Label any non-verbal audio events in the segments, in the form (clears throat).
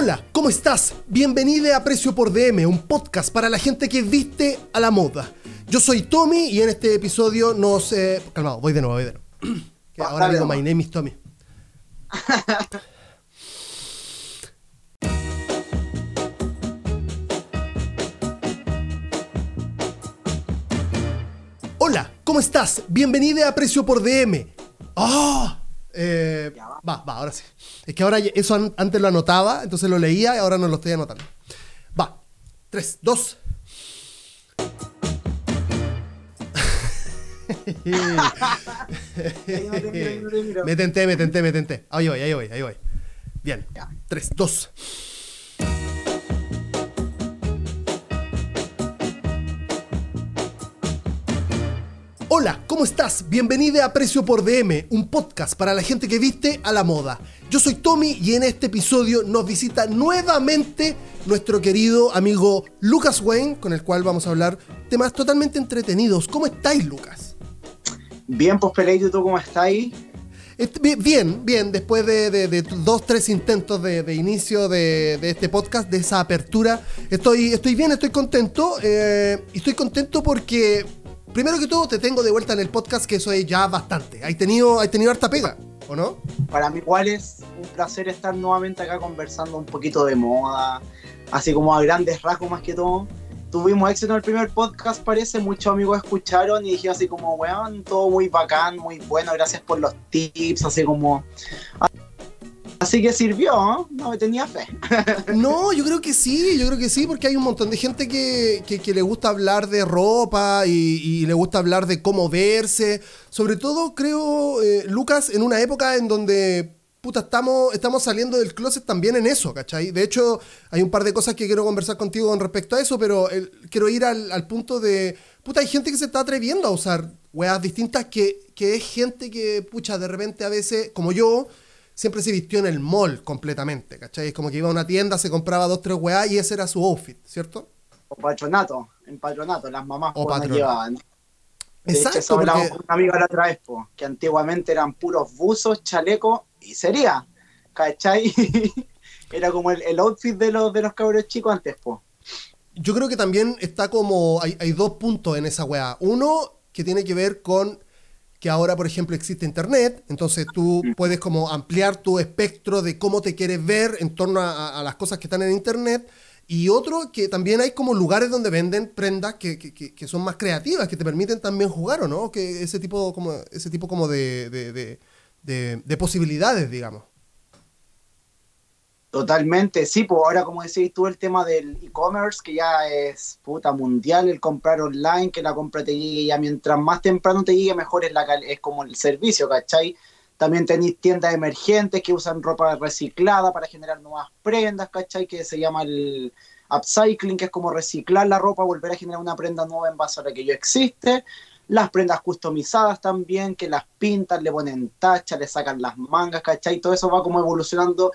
Hola, ¿cómo estás? Bienvenida a Precio por DM, un podcast para la gente que viste a la moda. Yo soy Tommy y en este episodio nos... Eh... Calmado, voy de nuevo, voy de nuevo. (clears throat) Que ahora digo, my name is Tommy. (laughs) Hola, ¿cómo estás? Bienvenida a Precio por DM. ¡Ah! Eh, va, va, ahora sí. Es que ahora eso an- antes lo anotaba, entonces lo leía y ahora no lo estoy anotando. Va. 3, 2. Ahí no te miro, ahí no te miro. (laughs) me tenté, me tenté, me tenté. Ahí voy, ahí voy, ahí voy. Bien. Ya. 3, 2. Hola, ¿cómo estás? Bienvenida a Precio por DM, un podcast para la gente que viste a la moda. Yo soy Tommy y en este episodio nos visita nuevamente nuestro querido amigo Lucas Wayne, con el cual vamos a hablar temas totalmente entretenidos. ¿Cómo estáis, Lucas? Bien, pues Peleito, ¿tú cómo estás ahí? Est- bi- Bien, bien, después de, de- de dos, tres intentos de, de inicio de, de este podcast, de esa apertura, estoy, estoy bien, estoy contento. eh, y estoy contento porque, primero que todo, te tengo de vuelta en el podcast, que eso es ya bastante. Hay tenido, hay tenido harta pega, ¿o no? Para mí igual es un placer estar nuevamente acá conversando un poquito de moda, así como a grandes rasgos más que todo. Tuvimos éxito en el primer podcast, parece, muchos amigos escucharon y dijeron así como, weón, todo muy bacán, muy bueno, gracias por los tips, así como... Así que sirvió, ¿no? Me tenía fe. (laughs) No, yo creo que sí, yo creo que sí, porque hay un montón de gente que, que- le gusta hablar de ropa y, y le gusta hablar de cómo verse. Sobre todo, creo, eh, Lucas, en una época en donde, puta, estamos, estamos saliendo del closet también en eso, ¿cachai? De hecho, hay un par de cosas que quiero conversar contigo con respecto a eso, pero quiero ir al, al punto de, puta, hay gente que se está atreviendo a usar weas distintas que, que es gente que, pucha, de repente a veces, como yo, siempre se vistió en el mall completamente, ¿cachai? Es como que iba a una tienda, se compraba dos, tres weas y ese era su outfit, ¿cierto? O patronato, en patronato, las mamás O pues, patronato. llevaban. De hecho, Exacto, eso hablaba porque... un amigo la otra vez, po, que antiguamente eran puros buzos, chalecos y sería, ¿cachai? (laughs) Era como el, el outfit de los, de los cabros chicos antes, po. Yo creo que también está como. Hay, hay dos puntos en esa weá. Uno que tiene que ver con que ahora, por ejemplo, existe internet, entonces tú puedes como ampliar tu espectro de cómo te quieres ver en torno a, las cosas que están en internet. Y otro que también hay como lugares donde venden prendas que, que- que- son más creativas, que te permiten también jugar, ¿o no? Que ese tipo como, ese tipo como de- de- de posibilidades, digamos. Totalmente, sí, pues ahora como decís tú el tema del e-commerce, que ya es puta mundial, el comprar online, que la compra te llegue ya mientras más temprano te llegue, mejor es, la, es como el servicio, ¿cachai? También tenéis tiendas emergentes que usan ropa reciclada para generar nuevas prendas, ¿cachai? Que se llama el upcycling, que es como reciclar la ropa, volver a generar una prenda nueva en base a la que ya existe. Las prendas customizadas también, que las pintan, le ponen tacha, le sacan las mangas, ¿cachai? Todo eso va como evolucionando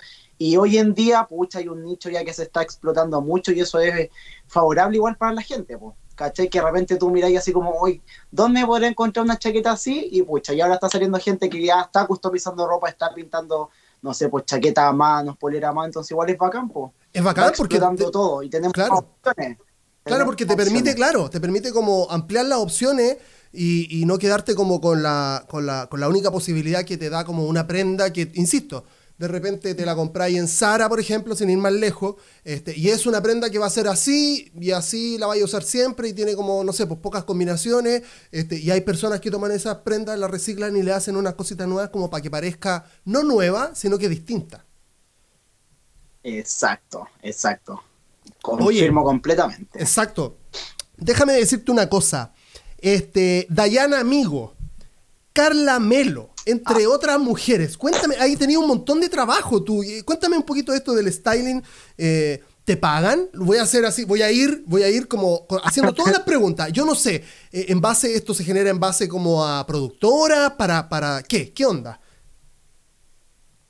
y hoy en día, pucha, hay un nicho ya que se está explotando mucho y eso es favorable igual para la gente, pues. ¿Cachai? Que de repente tú miráis así como, hoy, ¿dónde podré encontrar una chaqueta así? Y pucha, y ahora está saliendo gente que ya está customizando ropa, está pintando, no sé, pues chaqueta a manos, polera a mano, entonces igual es bacán, pues. Es bacán porque... explotando te- todo y tenemos Claro. opciones. Claro, porque te opciones. permite, claro, te permite como ampliar las opciones y, y no quedarte como con la, con, la, con la única posibilidad que te da como una prenda que, insisto, de repente te la compráis en Zara, por ejemplo, sin ir más lejos, este, y es una prenda que va a ser así, y así la vais a usar siempre, y tiene como, no sé, pues pocas combinaciones, este, y hay personas que toman esas prendas, las reciclan y le hacen unas cositas nuevas como para que parezca no nueva, sino que distinta. Exacto, exacto. Confirmo completamente. Exacto. Déjame decirte una cosa. Este, Dayana Amigo, Carla Melo, entre otras mujeres. Cuéntame, ahí tenía un montón de trabajo tú. Cuéntame un poquito esto del styling. eh, ¿Te pagan? Voy a hacer así, voy a ir, voy a ir como co- haciendo todas las preguntas. Yo no sé, eh, en base, esto se genera en base como a productora, para, para, ¿qué? ¿Qué onda?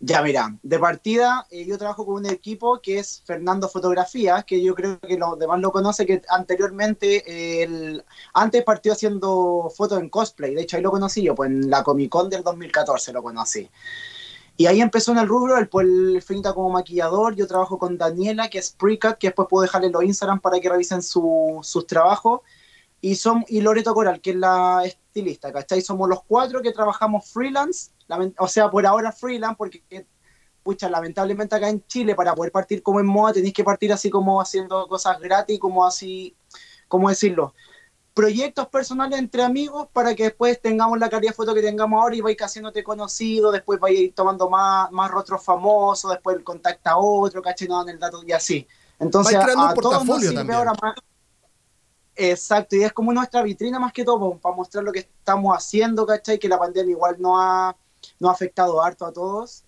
Ya, mira, de partida eh, yo trabajo con un equipo que es Fernando Fotografía, que yo creo que los demás lo conocen, que anteriormente, eh, el- antes partió haciendo fotos en cosplay, de hecho ahí lo conocí yo, pues en la Comic Con del 2014 lo conocí. Y ahí empezó en el rubro, el, pues, el Finita como maquillador, yo trabajo con Daniela, que es Precut, que después puedo dejarle los Instagram para que revisen sus trabajos, y, son, y Loreto Coral, que es la estilista, ¿cachai? Somos los cuatro que trabajamos freelance, o sea, por ahora freelance, porque pucha, lamentablemente acá en Chile, para poder partir como en moda, tenéis que partir así como haciendo cosas gratis, como así, ¿cómo decirlo? Proyectos personales entre amigos para que después tengamos la calidad de foto que tengamos ahora y vais haciéndote conocido, después vais tomando más, más rostros famosos, después contacta a otro, caché, no el dato y así. Entonces, a, todos nos sirve ahora más. Exacto, y es como nuestra vitrina más que todo, para mostrar lo que estamos haciendo, ¿cachai? Que la pandemia igual no ha, no ha afectado harto a todos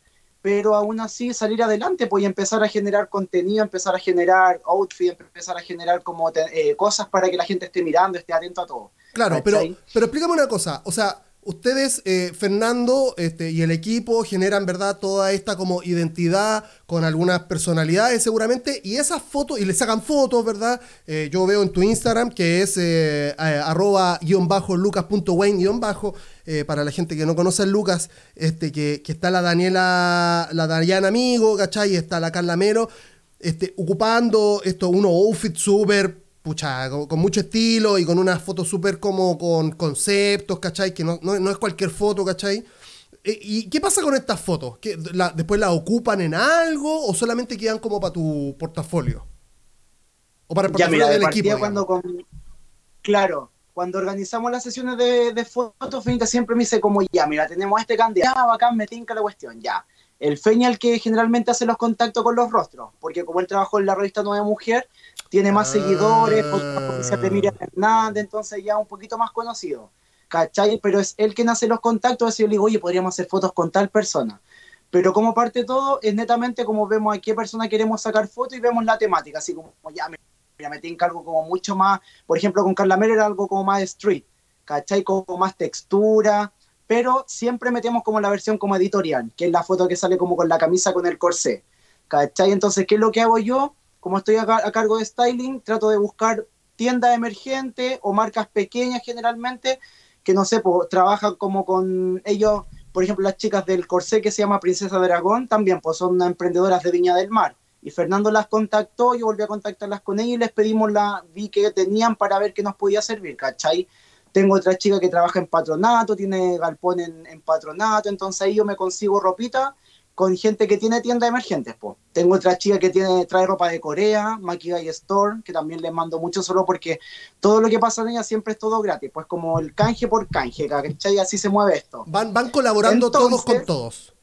pero aún así salir adelante, pues empezar a generar contenido, empezar a generar outfit, empezar a generar como eh, cosas para que la gente esté mirando, esté atento a todo. Claro, pero, pero explícame una cosa, o sea, ustedes, eh, Fernando este, y el equipo, generan, ¿verdad?, toda esta como identidad con algunas personalidades seguramente, y esas fotos, y le sacan fotos, ¿verdad? Eh, yo veo en tu Instagram que es eh, arroba guion bajo lucas.wayne guion bajo, para la gente que no conoce a Lucas, este, que, que está la Daniela, la Dariana Amigo, ¿cachai? está la Carla Mero, este, ocupando esto, unos outfits súper pucha, con, mucho estilo y con unas fotos súper como con conceptos, ¿cachai? Que no, no, es cualquier foto, ¿cachai? Eh, ¿Y qué pasa con estas fotos? ¿Que ¿Después las ocupan en algo o solamente quedan como para tu portafolio? O para el portafolio del equipo. Cuando Claro, cuando organizamos las sesiones de, de fotos, Finita siempre me dice como, ya, mira, tenemos este candidato, ya, bacán, me tinca la cuestión, ya. El Feña el que generalmente hace los contactos con los rostros, porque como él trabajó en la revista Nueva Mujer, tiene más seguidores, oficial de Miriam Hernández, entonces ya un poquito más conocido, ¿cachai? Pero es él quien hace los contactos, así yo le digo, oye, podríamos hacer fotos con tal persona. Pero como parte de todo, es netamente como vemos a qué persona queremos sacar fotos y vemos la temática, así como, ya, me en cargo como mucho más, por ejemplo, con Carla Mer era algo como más street, ¿cachai? Como más textura, pero siempre metemos como la versión como editorial, que es la foto que sale como con la camisa con el corsé, ¿cachai? Entonces, ¿qué es lo que hago yo? Como estoy a, cargo de styling, trato de buscar tiendas emergentes o marcas pequeñas generalmente, que no sé, pues, trabajan como con ellos, por ejemplo, las chicas del corsé que se llama Princesa Dragón, también pues son emprendedoras de Viña del Mar. Y Fernando las contactó, yo volví a contactarlas con ellas y les pedimos la, vi que tenían para ver qué nos podía servir, ¿cachai? Tengo otra chica que trabaja en patronato, tiene galpón en, patronato, entonces ahí yo me consigo ropita con gente que tiene tiendas emergentes. Pues. Tengo otra chica que tiene, trae ropa de Corea, y Store, que también les mando mucho solo porque todo lo que pasa en ella siempre es todo gratis, pues como el canje por canje, ¿cachai? Así se mueve esto. Van, van colaborando todos con todos.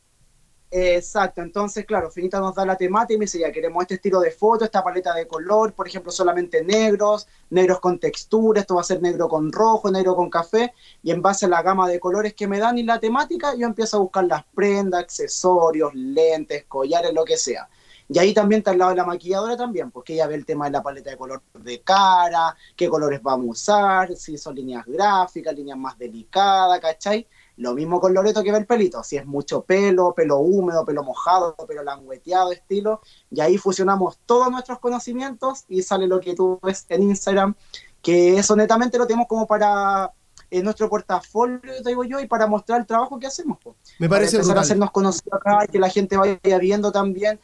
Exacto, entonces, claro, Finita nos da la temática y me dice, ya queremos este estilo de foto, esta paleta de color, por ejemplo, solamente negros, negros con textura, esto va a ser negro con rojo, negro con café, y en base a la gama de colores que me dan y la temática, yo empiezo a buscar las prendas, accesorios, lentes, collares, lo que sea. Y ahí también está al lado de la maquilladora también, porque ella ve el tema de la paleta de color de cara, qué colores vamos a usar, si son líneas gráficas, líneas más delicadas, ¿cachai? Lo mismo con Loreto que ve el pelito, si es mucho pelo, pelo húmedo, pelo mojado, pelo langueteado, estilo, y ahí fusionamos todos nuestros conocimientos y sale lo que tú ves en Instagram, que eso netamente lo tenemos como para en nuestro portafolio, te digo yo, y para mostrar el trabajo que hacemos. Me parece para empezar a hacernos conocidos acá y que la gente vaya viendo también.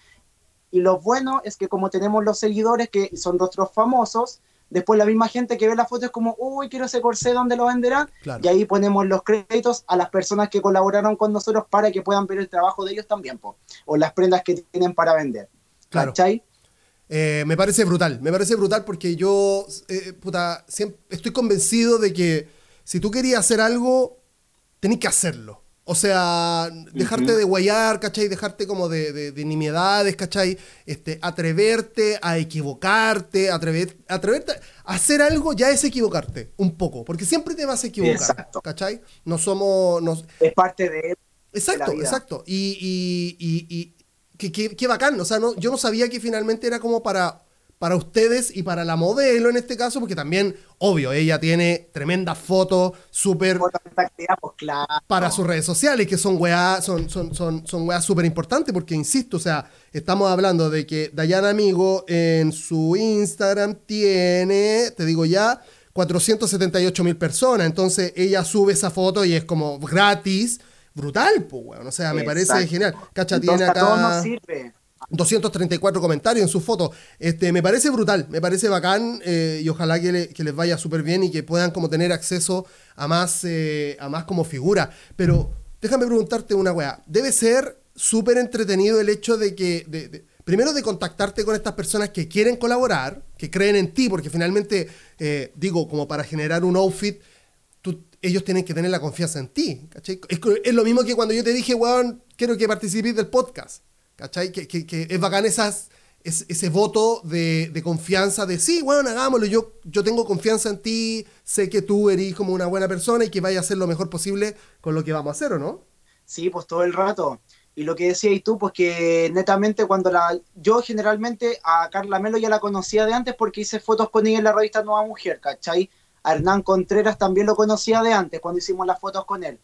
Y lo bueno es que como tenemos los seguidores que son nuestros famosos, Después la misma gente que ve la foto es como, uy, quiero ese corsé, ¿dónde lo venderán? Y ahí ponemos los créditos a las personas que colaboraron con nosotros para que puedan ver el trabajo de ellos también, o las prendas que tienen para vender. Claro. ¿Cachai? Eh, me parece brutal, me parece brutal porque yo, eh, puta, siempre estoy convencido de que si tú querías hacer algo, tenés que hacerlo. O sea, dejarte de guayar, ¿cachai? Dejarte como de, de, nimiedades, ¿cachai? Este, atreverte a equivocarte, atrever, atreverte a hacer algo ya es equivocarte, un poco, porque siempre te vas a equivocar, exacto. ¿cachai? No somos... es parte de... Exacto, exacto. Y, y, y, y qué, bacán, o sea, no, yo no sabía que finalmente era como para para ustedes y para la modelo en este caso, porque también, obvio, ella tiene tremendas fotos, súper... Pues, para sus redes sociales, que son weas, son, son, son, son súper importantes, porque insisto, o sea, estamos hablando de que Dayana Amigo en su Instagram tiene, te digo ya, 478 mil personas, entonces ella sube esa foto y es como gratis, brutal, pues, weón. O sea, me parece genial. Cacha, Entonces, tiene a todos nos acá sirve. 234 comentarios en su foto. Este, me parece brutal, me parece bacán eh, y ojalá que, le- que les vaya súper bien y que puedan como tener acceso a más, eh, a más como figura. Pero déjame preguntarte una weá. Debe ser súper entretenido el hecho de que, primero de contactarte con estas personas que quieren colaborar, que creen en ti, porque finalmente, eh, digo, como para generar un outfit, ellos tienen que tener la confianza en ti. Es, es lo mismo que cuando yo te dije, weón, quiero que participes del podcast. ¿Cachai? Que, que- es bacán ese voto de, confianza de sí, weón, hagámoslo. Yo, yo tengo confianza en ti, sé que tú eres como una buena persona y que vayas a hacer lo mejor posible con lo que vamos a hacer, ¿o no? Sí, pues todo el rato. Y lo que decías tú, pues que netamente cuando la... Yo generalmente a Carla Melo ya la conocía de antes porque hice fotos con ella en la revista Nueva Mujer, ¿cachai? A Hernán Contreras también lo conocía de antes cuando hicimos las fotos con él.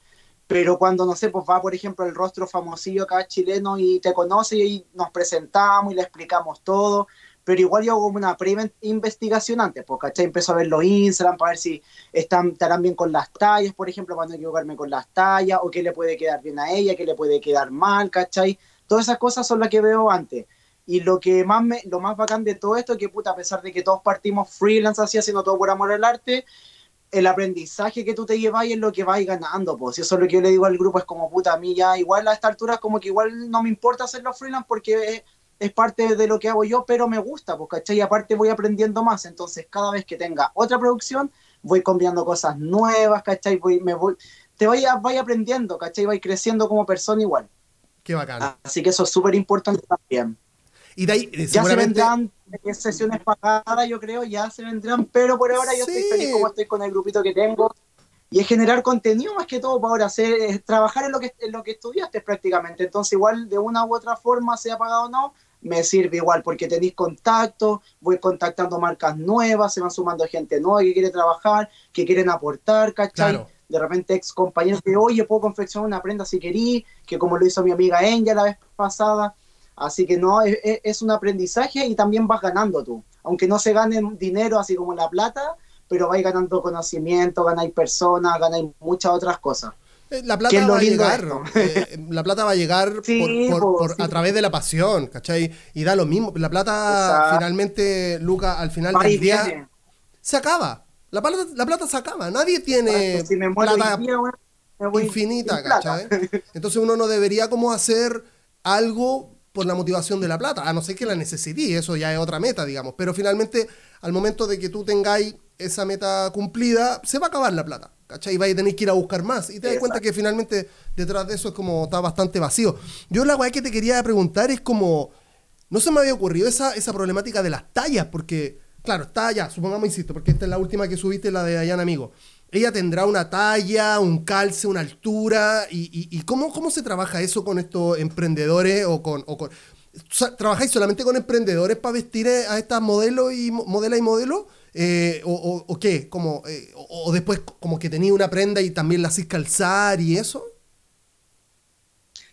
Pero cuando, no sé, pues va, por ejemplo, el rostro famosillo acá chileno y te conoce y nos presentamos y le explicamos todo. Pero igual yo hago una pre-investigación antes, pues, ¿cachai? Empiezo a ver los Instagram para ver si están, estarán bien con las tallas, por ejemplo, para no equivocarme con las tallas, o qué le puede quedar bien a ella, qué le puede quedar mal, ¿cachai? Todas esas cosas son las que veo antes. Y lo que más me, lo más bacán de todo esto es que, puta, a pesar de que todos partimos freelance así, haciendo todo por amor al arte, el aprendizaje que tú te llevas es lo que vas ganando, pues. Y eso es lo que yo le digo al grupo, es como, puta, a mí ya igual a esta altura es como que igual no me importa hacerlo freelance porque es, es parte de lo que hago yo, pero me gusta, pues, ¿cachai? Y aparte voy aprendiendo más, entonces cada vez que tenga otra producción, voy cambiando cosas nuevas, ¿cachai? Voy, me voy, te vaya, vaya aprendiendo, ¿cachai? Vais creciendo como persona igual. Qué bacán. Así que eso es súper importante también. Y de ahí, eh, Ya se vendrán eh, sesiones pagadas, yo creo, ya se vendrán, pero por ahora yo Sí. estoy feliz como estoy con el grupito que tengo. Y es generar contenido más que todo para ahora, hacer, es trabajar en lo, que, en lo que estudiaste prácticamente. Entonces, igual de una u otra forma, sea pagado o no, me sirve igual porque tenéis contacto, voy contactando marcas nuevas, se van sumando gente nueva que quiere trabajar, que quieren aportar, ¿cachai? Claro. De repente ex compañeros que, oye, puedo confeccionar una prenda si querí, que como lo hizo mi amiga Enya la vez pasada. Así que no, es, un aprendizaje y también vas ganando tú. Aunque no se gane dinero así como la plata, pero vais ganando conocimiento, ganáis personas, ganáis muchas otras cosas. Eh, La ¿Qué plata va a llegar. eh, la plata va a llegar (laughs) Sí, por- por- po, por- sí. a través de la pasión, ¿cachai? Y da lo mismo. La plata, Exacto. finalmente, Luca, al final del día, viene. se acaba. La plata, la plata se acaba. Nadie tiene Exacto, si me muero plata día, bueno, me voy infinita, plata. ¿cachai? Entonces uno no debería como hacer algo por la motivación de la plata, a no ser que la necesite, eso ya es otra meta, digamos. Pero finalmente, al momento de que tú tengáis esa meta cumplida, se va a acabar la plata, ¿cachai? Y vais a tener que ir a buscar más. Y te das cuenta que finalmente detrás de eso es como está bastante vacío. Yo la weá que te quería preguntar es como, no se me había ocurrido esa, esa problemática de las tallas, porque, claro, está ya, supongamos, insisto, porque esta es la última que subiste, la de Dayan Amigo. Ella tendrá una talla, un calce, una altura, y, y- cómo, cómo se trabaja eso con estos emprendedores o con... O con ¿Trabajáis solamente con emprendedores para vestir a estas modelos y mo- modelas y modelos? Eh, o, o- qué? Como, eh, o, o después como que tenía una prenda y también la hacís calzar y eso?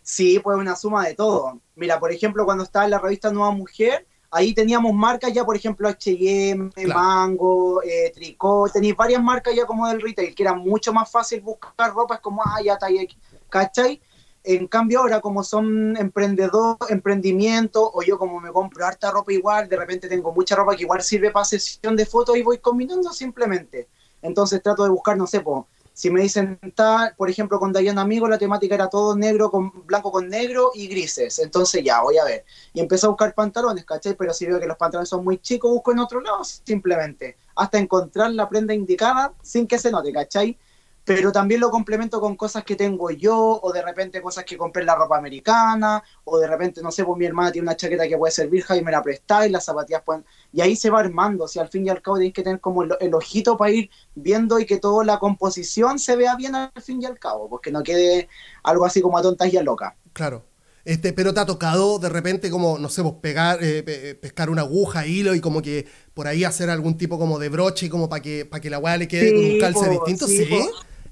Sí, pues una suma de todo. Mira, por ejemplo, cuando estaba en la revista Nueva Mujer, ahí teníamos marcas ya, por ejemplo, H&M, Claro. Mango, eh, Tricot, tenéis varias marcas ya como del retail, que era mucho más fácil buscar ropa, es como, ah, ya X, ¿cachai? En cambio ahora, como son emprendedor, emprendimiento, o yo como me compro harta ropa igual, de repente tengo mucha ropa que igual sirve para sesión de fotos y voy combinando simplemente. Entonces trato de buscar, no sé, po, si me dicen tal, por ejemplo, con Dayan Amigo la temática era todo negro con blanco con negro y grises. Entonces ya, voy a ver. Y empecé a buscar pantalones, ¿cachai? Pero si veo que los pantalones son muy chicos, busco en otro lado, simplemente. Hasta encontrar la prenda indicada sin que se note, ¿cachai? Pero también lo complemento con cosas que tengo yo, o de repente cosas que compré en la ropa americana, o de repente, no sé, pues mi hermana tiene una chaqueta que puede ser virja y me la prestáis, las zapatillas pueden... Y ahí se va armando, si al fin y al cabo tenéis que tener como el, el ojito para ir viendo y que toda la composición se vea bien al fin y al cabo, porque no quede algo así como a tontas y a locas. Claro. Este, pero te ha tocado de repente como, no sé, pues pegar, eh, pe- pescar una aguja, hilo y como que por ahí hacer algún tipo como de broche como para que, para que la weá le quede Sí, con un calce po, distinto, sí, sí. po.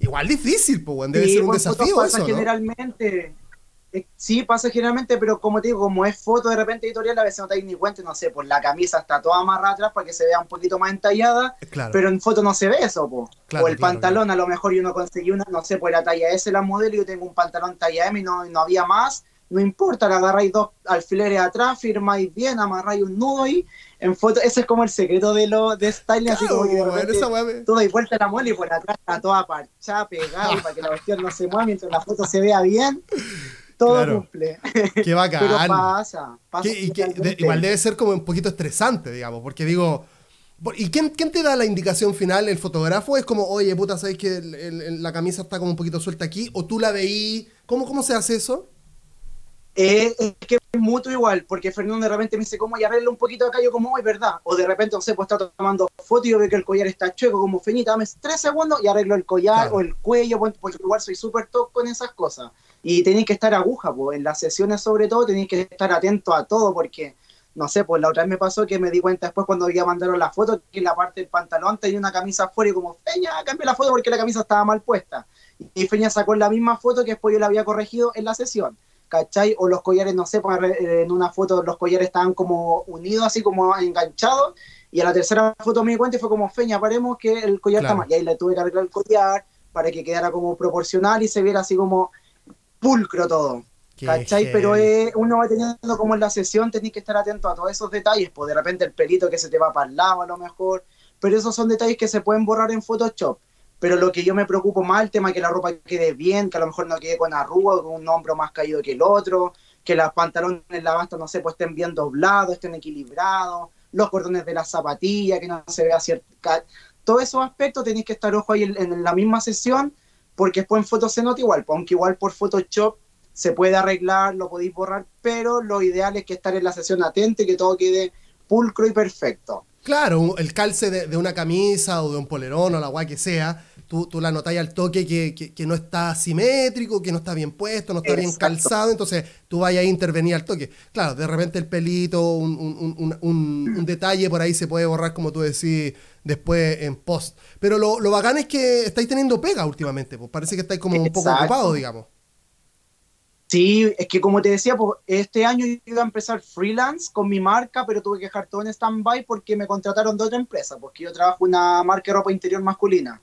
Igual difícil, pues, weón. Debe Sí, ser un pues, desafío pasa eso, ¿no? generalmente. Eh, Sí, pasa generalmente, pero como te digo, como es foto de repente editorial, a veces no te das ni cuenta, no sé, pues la camisa está toda amarrada atrás para que se vea un poquito más entallada, Claro. pero en foto no se ve eso. Claro, o el claro, pantalón, a lo mejor yo no conseguí una, no sé, pues la talla S la modelo y yo tengo un pantalón talla M y no, no había más, no importa, le agarráis dos alfileres atrás, firmáis bien, amarráis un nudo y en foto, ese es como el secreto de lo de styling, así como que de Claro, repente esa me- tú dais vuelta la muela y por atrás está toda parchada, pegada, para que la cuestión no se mueva mientras la foto se vea bien, todo Claro. cumple. Qué (laughs) Pero bacán. pasa, pasa. Que- y que de- totalmente. igual debe ser como un poquito estresante, digamos, porque digo, ¿y quién, quién te da la indicación final? ¿El fotógrafo? Es como, oye, puta, ¿sabes que el- el- el- la camisa está como un poquito suelta aquí? ¿O tú la veí? ¿Cómo, cómo se hace eso? Eh, es que mutuo igual, porque Fernando de repente me dice, ¿cómo? Y arregla un poquito acá, yo como, es verdad. O de repente, no sé, pues está tomando foto y yo veo que el collar está chueco, como Feñita, dame tres segundos y arreglo el collar Claro. o el cuello, pues, porque igual soy súper top con esas cosas. Y tenéis que estar aguja, pues, en las sesiones sobre todo tenéis que estar atento a todo, porque, no sé, pues la otra vez me pasó que me di cuenta después cuando ya mandaron la foto que en la parte del pantalón tenía una camisa afuera y como, Feña, cambia la foto porque la camisa estaba mal puesta. Y Feña sacó la misma foto que después yo la había corregido en la sesión. ¿Cachai? O los collares, no sé, pues, en una foto los collares estaban como unidos, así como enganchados, y a la tercera foto me di cuenta y fue como, Feña, paremos que el collar Claro. está mal. Y ahí le tuve que arreglar el collar para que quedara como proporcional y se viera así como pulcro todo. ¿Cachai? Pero eh, uno va teniendo como en la sesión, tenés que estar atento a todos esos detalles, pues de repente el pelito que se te va para el lado a lo mejor, pero esos son detalles que se pueden borrar en Photoshop. Pero lo que yo me preocupo más, el tema que la ropa quede bien, que a lo mejor no quede con arruga, con un hombro más caído que el otro, que los pantalones, la basta, no sé, pues estén bien doblados, estén equilibrados, los cordones de la zapatilla, que no se vea cierta... Todos esos aspectos tenéis que estar ojo ahí en, la misma sesión, porque después en fotos se nota igual, pues, aunque igual por Photoshop se puede arreglar, lo podéis borrar, pero lo ideal es que estar en la sesión atento y que todo quede pulcro y perfecto. Claro, el calce de, de una camisa o de un polerón o la guay que sea, tú, tú la notáis al toque que, que- que no está simétrico, que no está bien puesto, no está bien calzado, entonces tú vayas a intervenir al toque. Claro, de repente el pelito, un, un- un- un- detalle por ahí se puede borrar, como tú decís, después en post. Pero lo, lo bacán es que estáis teniendo pega últimamente, pues parece que estáis como un poco ocupados, digamos. Sí, es que como te decía, pues, este año yo iba a empezar freelance con mi marca, pero tuve que dejar todo en stand-by porque me contrataron de otra empresa, porque yo trabajo en una marca de ropa interior masculina.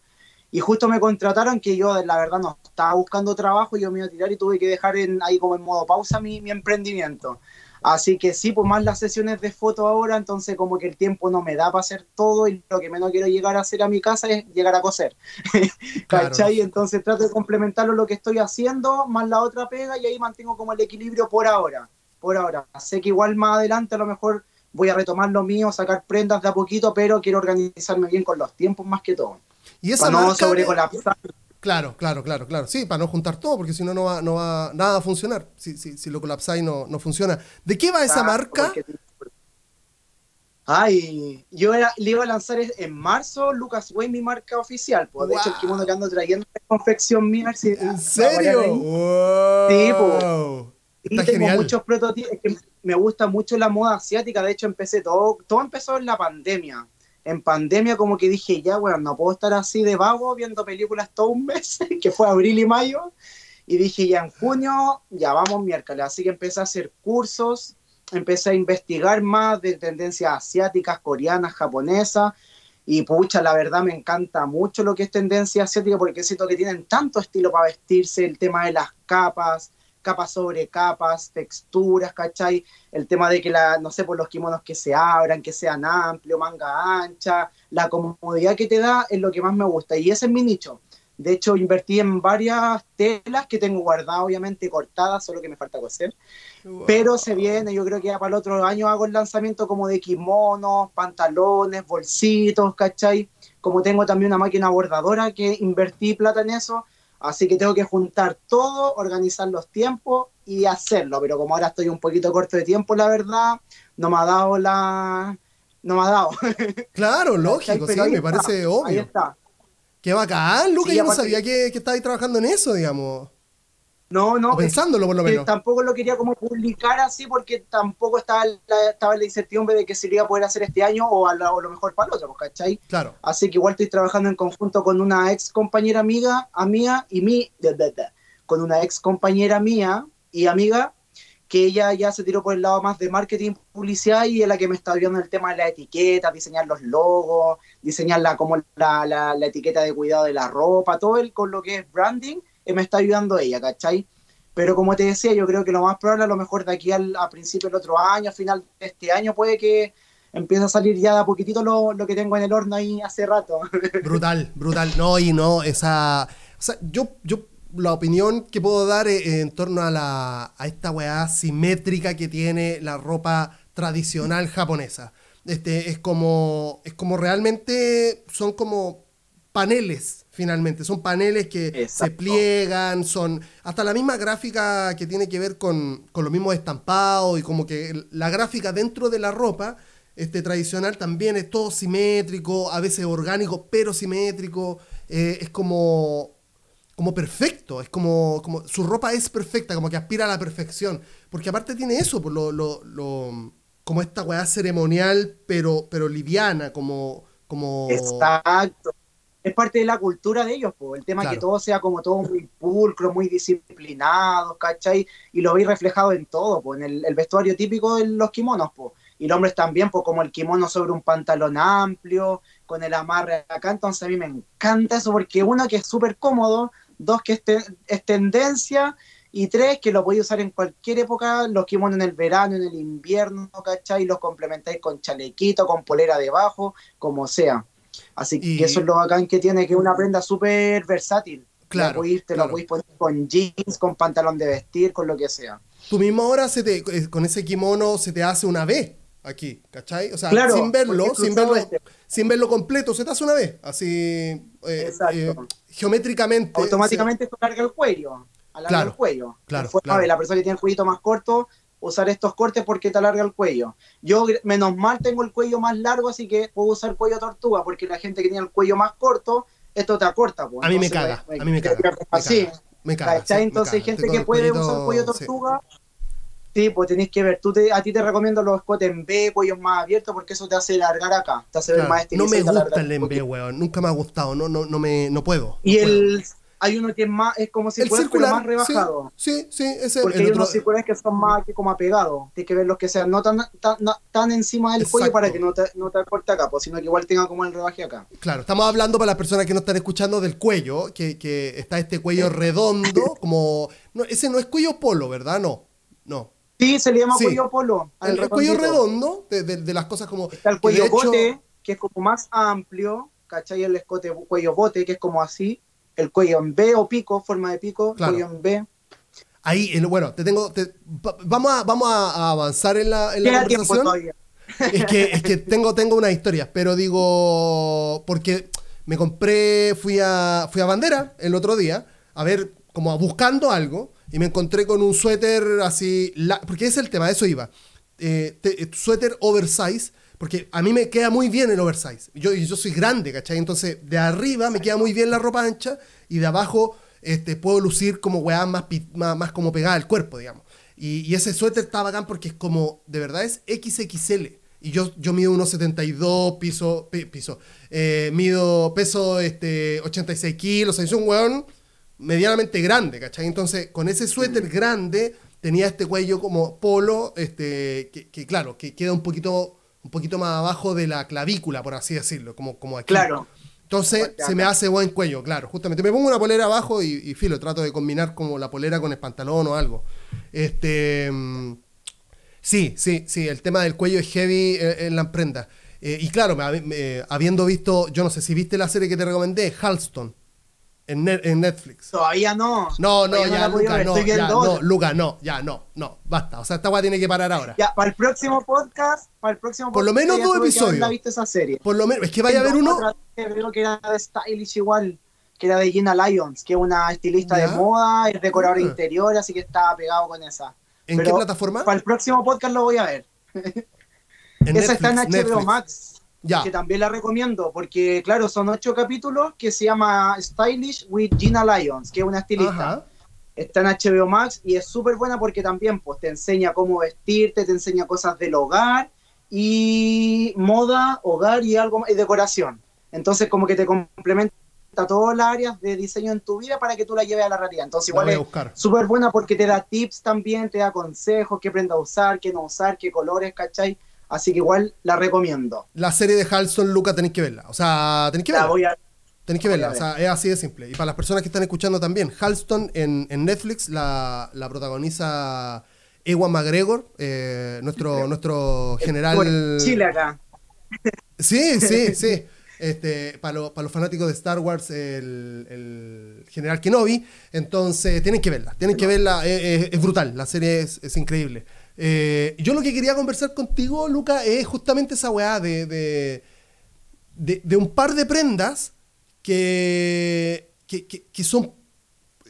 Y justo me contrataron que yo, la verdad, no estaba buscando trabajo, yo me iba a tirar y tuve que dejar en, ahí como en modo pausa mi, mi emprendimiento. Así que sí, pues más las sesiones de foto ahora, entonces como que el tiempo no me da para hacer todo y lo que menos quiero llegar a hacer a mi casa es llegar a coser. (laughs) Claro, ¿Cachai? Entonces trato de complementarlo lo que estoy haciendo, más la otra pega, y ahí mantengo como el equilibrio por ahora. Por ahora. Sé que igual más adelante a lo mejor voy a retomar lo mío, sacar prendas de a poquito, pero quiero organizarme bien con los tiempos más que todo. Y esa Para no marca... sobrecolapsar. Claro, claro, claro, claro. Sí, para no juntar todo, porque si no, no va, no va nada va a funcionar. Si, si, si lo colapsáis, no, no funciona. ¿De qué va esa marca? Porque- Ay, yo era, le iba a lanzar en marzo Lucas Wayne, mi marca oficial. Pues, de hecho, el kimono que ando trayendo es confección mía. si- ¿En va a serio? ¡Wow! Sí, po. Está Y tengo genial. muchos prototipos. es que me gusta mucho la moda asiática. De hecho, empecé todo. Todo empezó en la pandemia. En pandemia, como que dije, ya, bueno, no puedo estar así de vago viendo películas todo un mes, (laughs) que fue abril y mayo. Y dije, ya en junio, ya vamos miércoles. Así que empecé a hacer cursos, empecé a investigar más de tendencias asiáticas, coreanas, japonesas. Y pucha, la verdad me encanta mucho lo que es tendencia asiática porque siento que tienen tanto estilo para vestirse, el tema de las capas, capas sobre capas, texturas, ¿cachai? El tema de que, la, no sé, por los kimonos que se abran, que sean amplios, manga ancha, la comodidad que te da es lo que más me gusta y ese es mi nicho. De hecho, invertí en varias telas que tengo guardadas, obviamente cortadas, solo que me falta coser. Wow. Pero se viene, yo creo que ya para el otro año hago el lanzamiento como de kimonos, pantalones, bolsitos, ¿cachai? Como tengo también una máquina bordadora que invertí plata en eso, así que tengo que juntar todo, organizar los tiempos y hacerlo. Pero como ahora estoy un poquito corto de tiempo, la verdad, no me ha dado la... No me ha dado. (laughs) Claro, lógico, ahí me parece Ahí obvio. está. Qué bacán, Lucas, Sí, yo no sabía que, que estabais trabajando en eso, digamos. No, no, o pensándolo, por lo menos. tampoco lo quería como publicar así porque tampoco estaba la, estaba la incertidumbre de que se lo iba a poder hacer este año o a, la- o lo mejor para el otro, pues, ¿cachai? Claro. Así que igual estoy trabajando en conjunto con una ex compañera amiga, a mía y mi, con una ex compañera mía y amiga, que ella ya se tiró por el lado más de marketing, publicidad y es la que me está viendo el tema de la etiqueta, diseñar los logos, diseñar la, como la, la, la etiqueta de cuidado de la ropa, todo el con lo que es branding, me está ayudando ella, ¿cachai? Pero como te decía, yo creo que lo más probable, a lo mejor de aquí al a principio del otro año, a final de este año, puede que empiece a salir ya de a poquitito lo, lo que tengo en el horno ahí hace rato. (laughs) Brutal, brutal. No, y no, esa... O sea, yo, yo la opinión que puedo dar es en torno a, la, a esta weá simétrica que tiene la ropa tradicional japonesa. Este, es como, es como realmente, son como paneles, finalmente. Son paneles que Exacto. se pliegan, son hasta la misma gráfica que tiene que ver con, con los mismos estampados y como que la gráfica dentro de la ropa este, tradicional también es todo simétrico, a veces orgánico, pero simétrico. Eh, es como, como perfecto, es como, como su ropa es perfecta, como que aspira a la perfección. Porque aparte tiene eso, por lo, lo- lo- como esta weá ceremonial, pero, pero liviana, como, como Exacto. Es parte de la cultura de ellos, pues. El tema Claro. que todo sea como todo muy pulcro, muy disciplinado, ¿cachai? Y lo veis reflejado en todo, pues, en el, el vestuario típico de los kimonos, pues. Y los hombres también, pues, como el kimono sobre un pantalón amplio, con el amarre acá. Entonces a mí me encanta eso, porque uno, que es súper cómodo, dos, que es, te- es tendencia, y tres, que lo podéis usar en cualquier época, los kimonos en el verano, en el invierno, ¿cachai? Los complementáis con chalequito, con polera debajo, como sea. Así Y- que eso es lo bacán que tiene, que es una prenda súper versátil. Claro, La podéis- te claro. lo podéis poner con jeans, con pantalón de vestir, con lo que sea. tú mismo ahora se te, eh, con ese kimono se te hace una V aquí, ¿cachai? O sea, Claro, sin verlo, sin verlo, este. sin verlo completo, se te hace una V, así eh, eh, geométricamente. Automáticamente esto larga el cuello. Alarga Claro, el cuello. claro, claro. La persona que tiene el cuellito más corto, usar estos cortes porque te alarga el cuello. Yo, menos mal, tengo el cuello más largo, así que puedo usar cuello tortuga, porque la gente que tiene el cuello más corto, esto te acorta. pues. A mí me caga, a mí me caga, me Así. caga, me caga, me Entonces, caga. gente que puede el usar cuello tortuga, sí, pues tenéis que ver. Tú te- a ti te recomiendo los escotes en B, cuellos más abiertos, porque eso te hace largar acá. Te hace ver más no estilizado. me te alarga gusta el MB, poquito. weón. Nunca me ha gustado. No, no, no me, no puedo. Y no puedo. Hay uno que es más, es como si el fuera circular, más rebajado. Sí, sí, sí, ese Porque el hay otro- unos circulares que son más que como apegados. Tienes que ver los que sean no tan, tan, tan encima del cuello Exacto. para que no te, no te corte acá, pues, sino que igual tenga como el rebaje acá. Claro, estamos hablando para las personas que no están escuchando del cuello, que, que está este cuello redondo, como... No, ese no es cuello polo, ¿verdad? No, no. Sí, se le llama Sí. cuello polo. al El, el cuello redondo, de, de- de las cosas como... Está el que cuello hecho- bote, que es como más amplio, ¿cachai? El escote cuello bote, que es como así. El cuello en B o pico, forma de pico, Claro. cuello en B. Ahí, bueno, te tengo... te- va- vamos a, vamos a, avanzar en la, en la conversación. Es que, es que tengo, tengo una historia, pero digo, porque me compré, fui a, fui a Bandera el otro día, a ver, como buscando algo, y me encontré con un suéter así, la- porque ese es el tema, de eso iba, Eh, te- eh, suéter oversize, porque a mí me queda muy bien el oversize, yo, yo soy grande, ¿cachai? Entonces, de arriba me queda muy bien la ropa ancha, y de abajo este, puedo lucir como weá más, más, más como pegada al cuerpo, digamos. Y, y ese suéter está bacán porque es como, de verdad es XXL. Y yo, yo mido unos 72 piso, pi- piso. eh, mido peso este, 86 kilos. O sea, soy un weón medianamente grande, ¿cachai? Entonces, con ese suéter grande, tenía este cuello como polo, este, que, que claro, que queda un poquito, un poquito más abajo de la clavícula, por así decirlo, como, como aquí. Claro. Entonces se me hace buen cuello, claro. Justamente me pongo una polera abajo y, y filo, trato de combinar como la polera con el pantalón o algo. Este. mm, Sí, sí, sí, el tema del cuello es heavy eh, en la prenda. Eh, y claro, me- me- habiendo visto, yo no sé si viste la serie que te recomendé, Halston, en, Net- en Netflix. Todavía no. No, no, Todavía ya, Luca, no, estoy ya, no. Luca, no, ya, no, no, basta. O sea, esta weá tiene que parar ahora. Ya, para el próximo podcast, para el próximo Por lo podcast menos dos episodios. visto esa serie. Por lo menos, es que vaya a haber uno. Creo que era de Stylish igual, que era de Gina Lyons, que es una estilista Ya. de moda, es decoradora Ah. interior, así que estaba pegado con esa. ¿En qué plataforma? Para el próximo podcast lo voy a ver. En (laughs) esa está en Netflix, HBO Netflix. Max, Ya. que también la recomiendo, porque claro, son ocho capítulos que se llama Stylish with Gina Lyons, que es una estilista. Ajá. Está en HBO Max y es súper buena porque también pues, te enseña cómo vestirte, te enseña cosas del hogar y moda, hogar y algo y decoración. Entonces como que te complementa todas las áreas de diseño en tu vida para que tú la lleves a la realidad. Entonces, igual es súper buena porque te da tips también, te da consejos, qué prenda usar, qué no usar, qué colores, ¿cachai? Así que igual la recomiendo. La serie de Halston, Luca, tenéis que verla. O sea, tenéis que verla. voy a, Tenéis que verla, o sea, es así de simple. Y para las personas que están escuchando también, Halston en, Netflix la, protagoniza Ewan McGregor, eh, nuestro, nuestro general. Chile acá. Sí, sí, (laughs) sí. Este, para, los fanáticos de Star Wars, el, general Kenobi. Entonces, tienen que verla, tienen que verla, es, brutal, la serie es, increíble. Eh, yo lo que quería conversar contigo, Luca, es justamente esa weá de, de, de un par de prendas que, que, son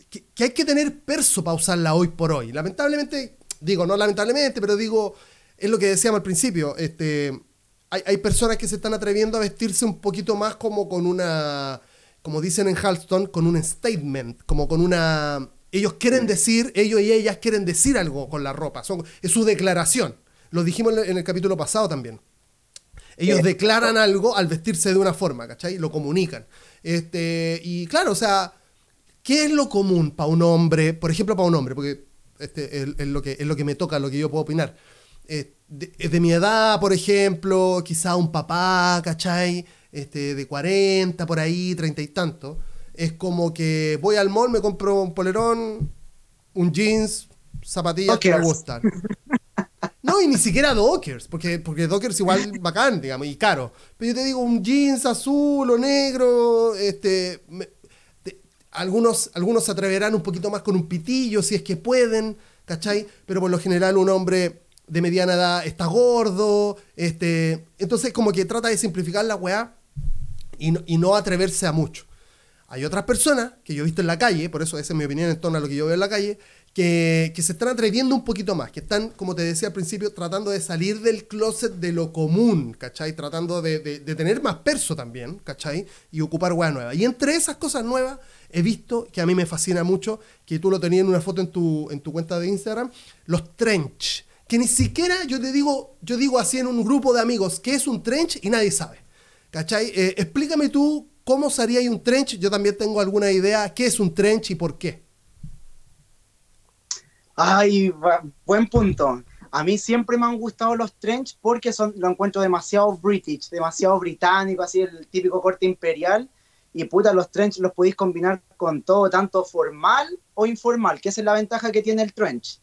que, hay que tener perso para usarla hoy por hoy. Lamentablemente, digo, no lamentablemente, pero digo, es lo que decíamos al principio, este, hay, hay, personas que se están atreviendo a vestirse un poquito más como con una, como dicen en Halston, con un statement, como con una... Ellos quieren decir, ellos y ellas quieren decir algo con la ropa, son, es su declaración. Lo dijimos en el capítulo pasado también. Ellos declaran algo al vestirse de una forma, ¿cachai? Lo comunican. Este, y claro, o sea, ¿qué es lo común para un hombre? Por ejemplo, para un hombre, porque este, es, lo que, es lo que me toca, lo que yo puedo opinar. Eh, de, mi edad, por ejemplo, quizá un papá, ¿cachai? Este, de 40, por ahí, 30 y tanto. Es como que voy al mall, me compro un polerón, un jeans, zapatillas que me gustan. No, y ni siquiera Dockers, porque, porque Dockers igual (laughs) bacán, digamos, y caro. Pero yo te digo, un jeans azul o negro, este, algunos, algunos se atreverán un poquito más con un pitillo, si es que pueden, ¿cachai? Pero por lo general un hombre de mediana edad está gordo, este, entonces como que trata de simplificar la weá y no, y no atreverse a mucho. Hay otras personas que yo he visto en la calle, por eso esa es mi opinión en torno a lo que yo veo en la calle, que, se están atreviendo un poquito más, que están, como te decía al principio, tratando de salir del closet de lo común, ¿cachai? Tratando de, tener más perso también, ¿cachai? Y ocupar hueá nuevas. Y entre esas cosas nuevas, he visto que a mí me fascina mucho, que tú lo tenías en una foto en tu, en tu cuenta de Instagram, los trench. Que ni siquiera yo te digo, yo digo así en un grupo de amigos, ¿qué es un trench? Y nadie sabe. ¿Cachai? Eh, explícame tú cómo sería un trench. Yo también tengo alguna idea, ¿qué es un trench y por qué? Ay, buen punto. A mí siempre me han gustado los trench porque son, lo encuentro demasiado british, demasiado británico, así el típico corte imperial. Y puta, los trench los podéis combinar con todo, tanto formal o informal, que esa es la ventaja que tiene el trench.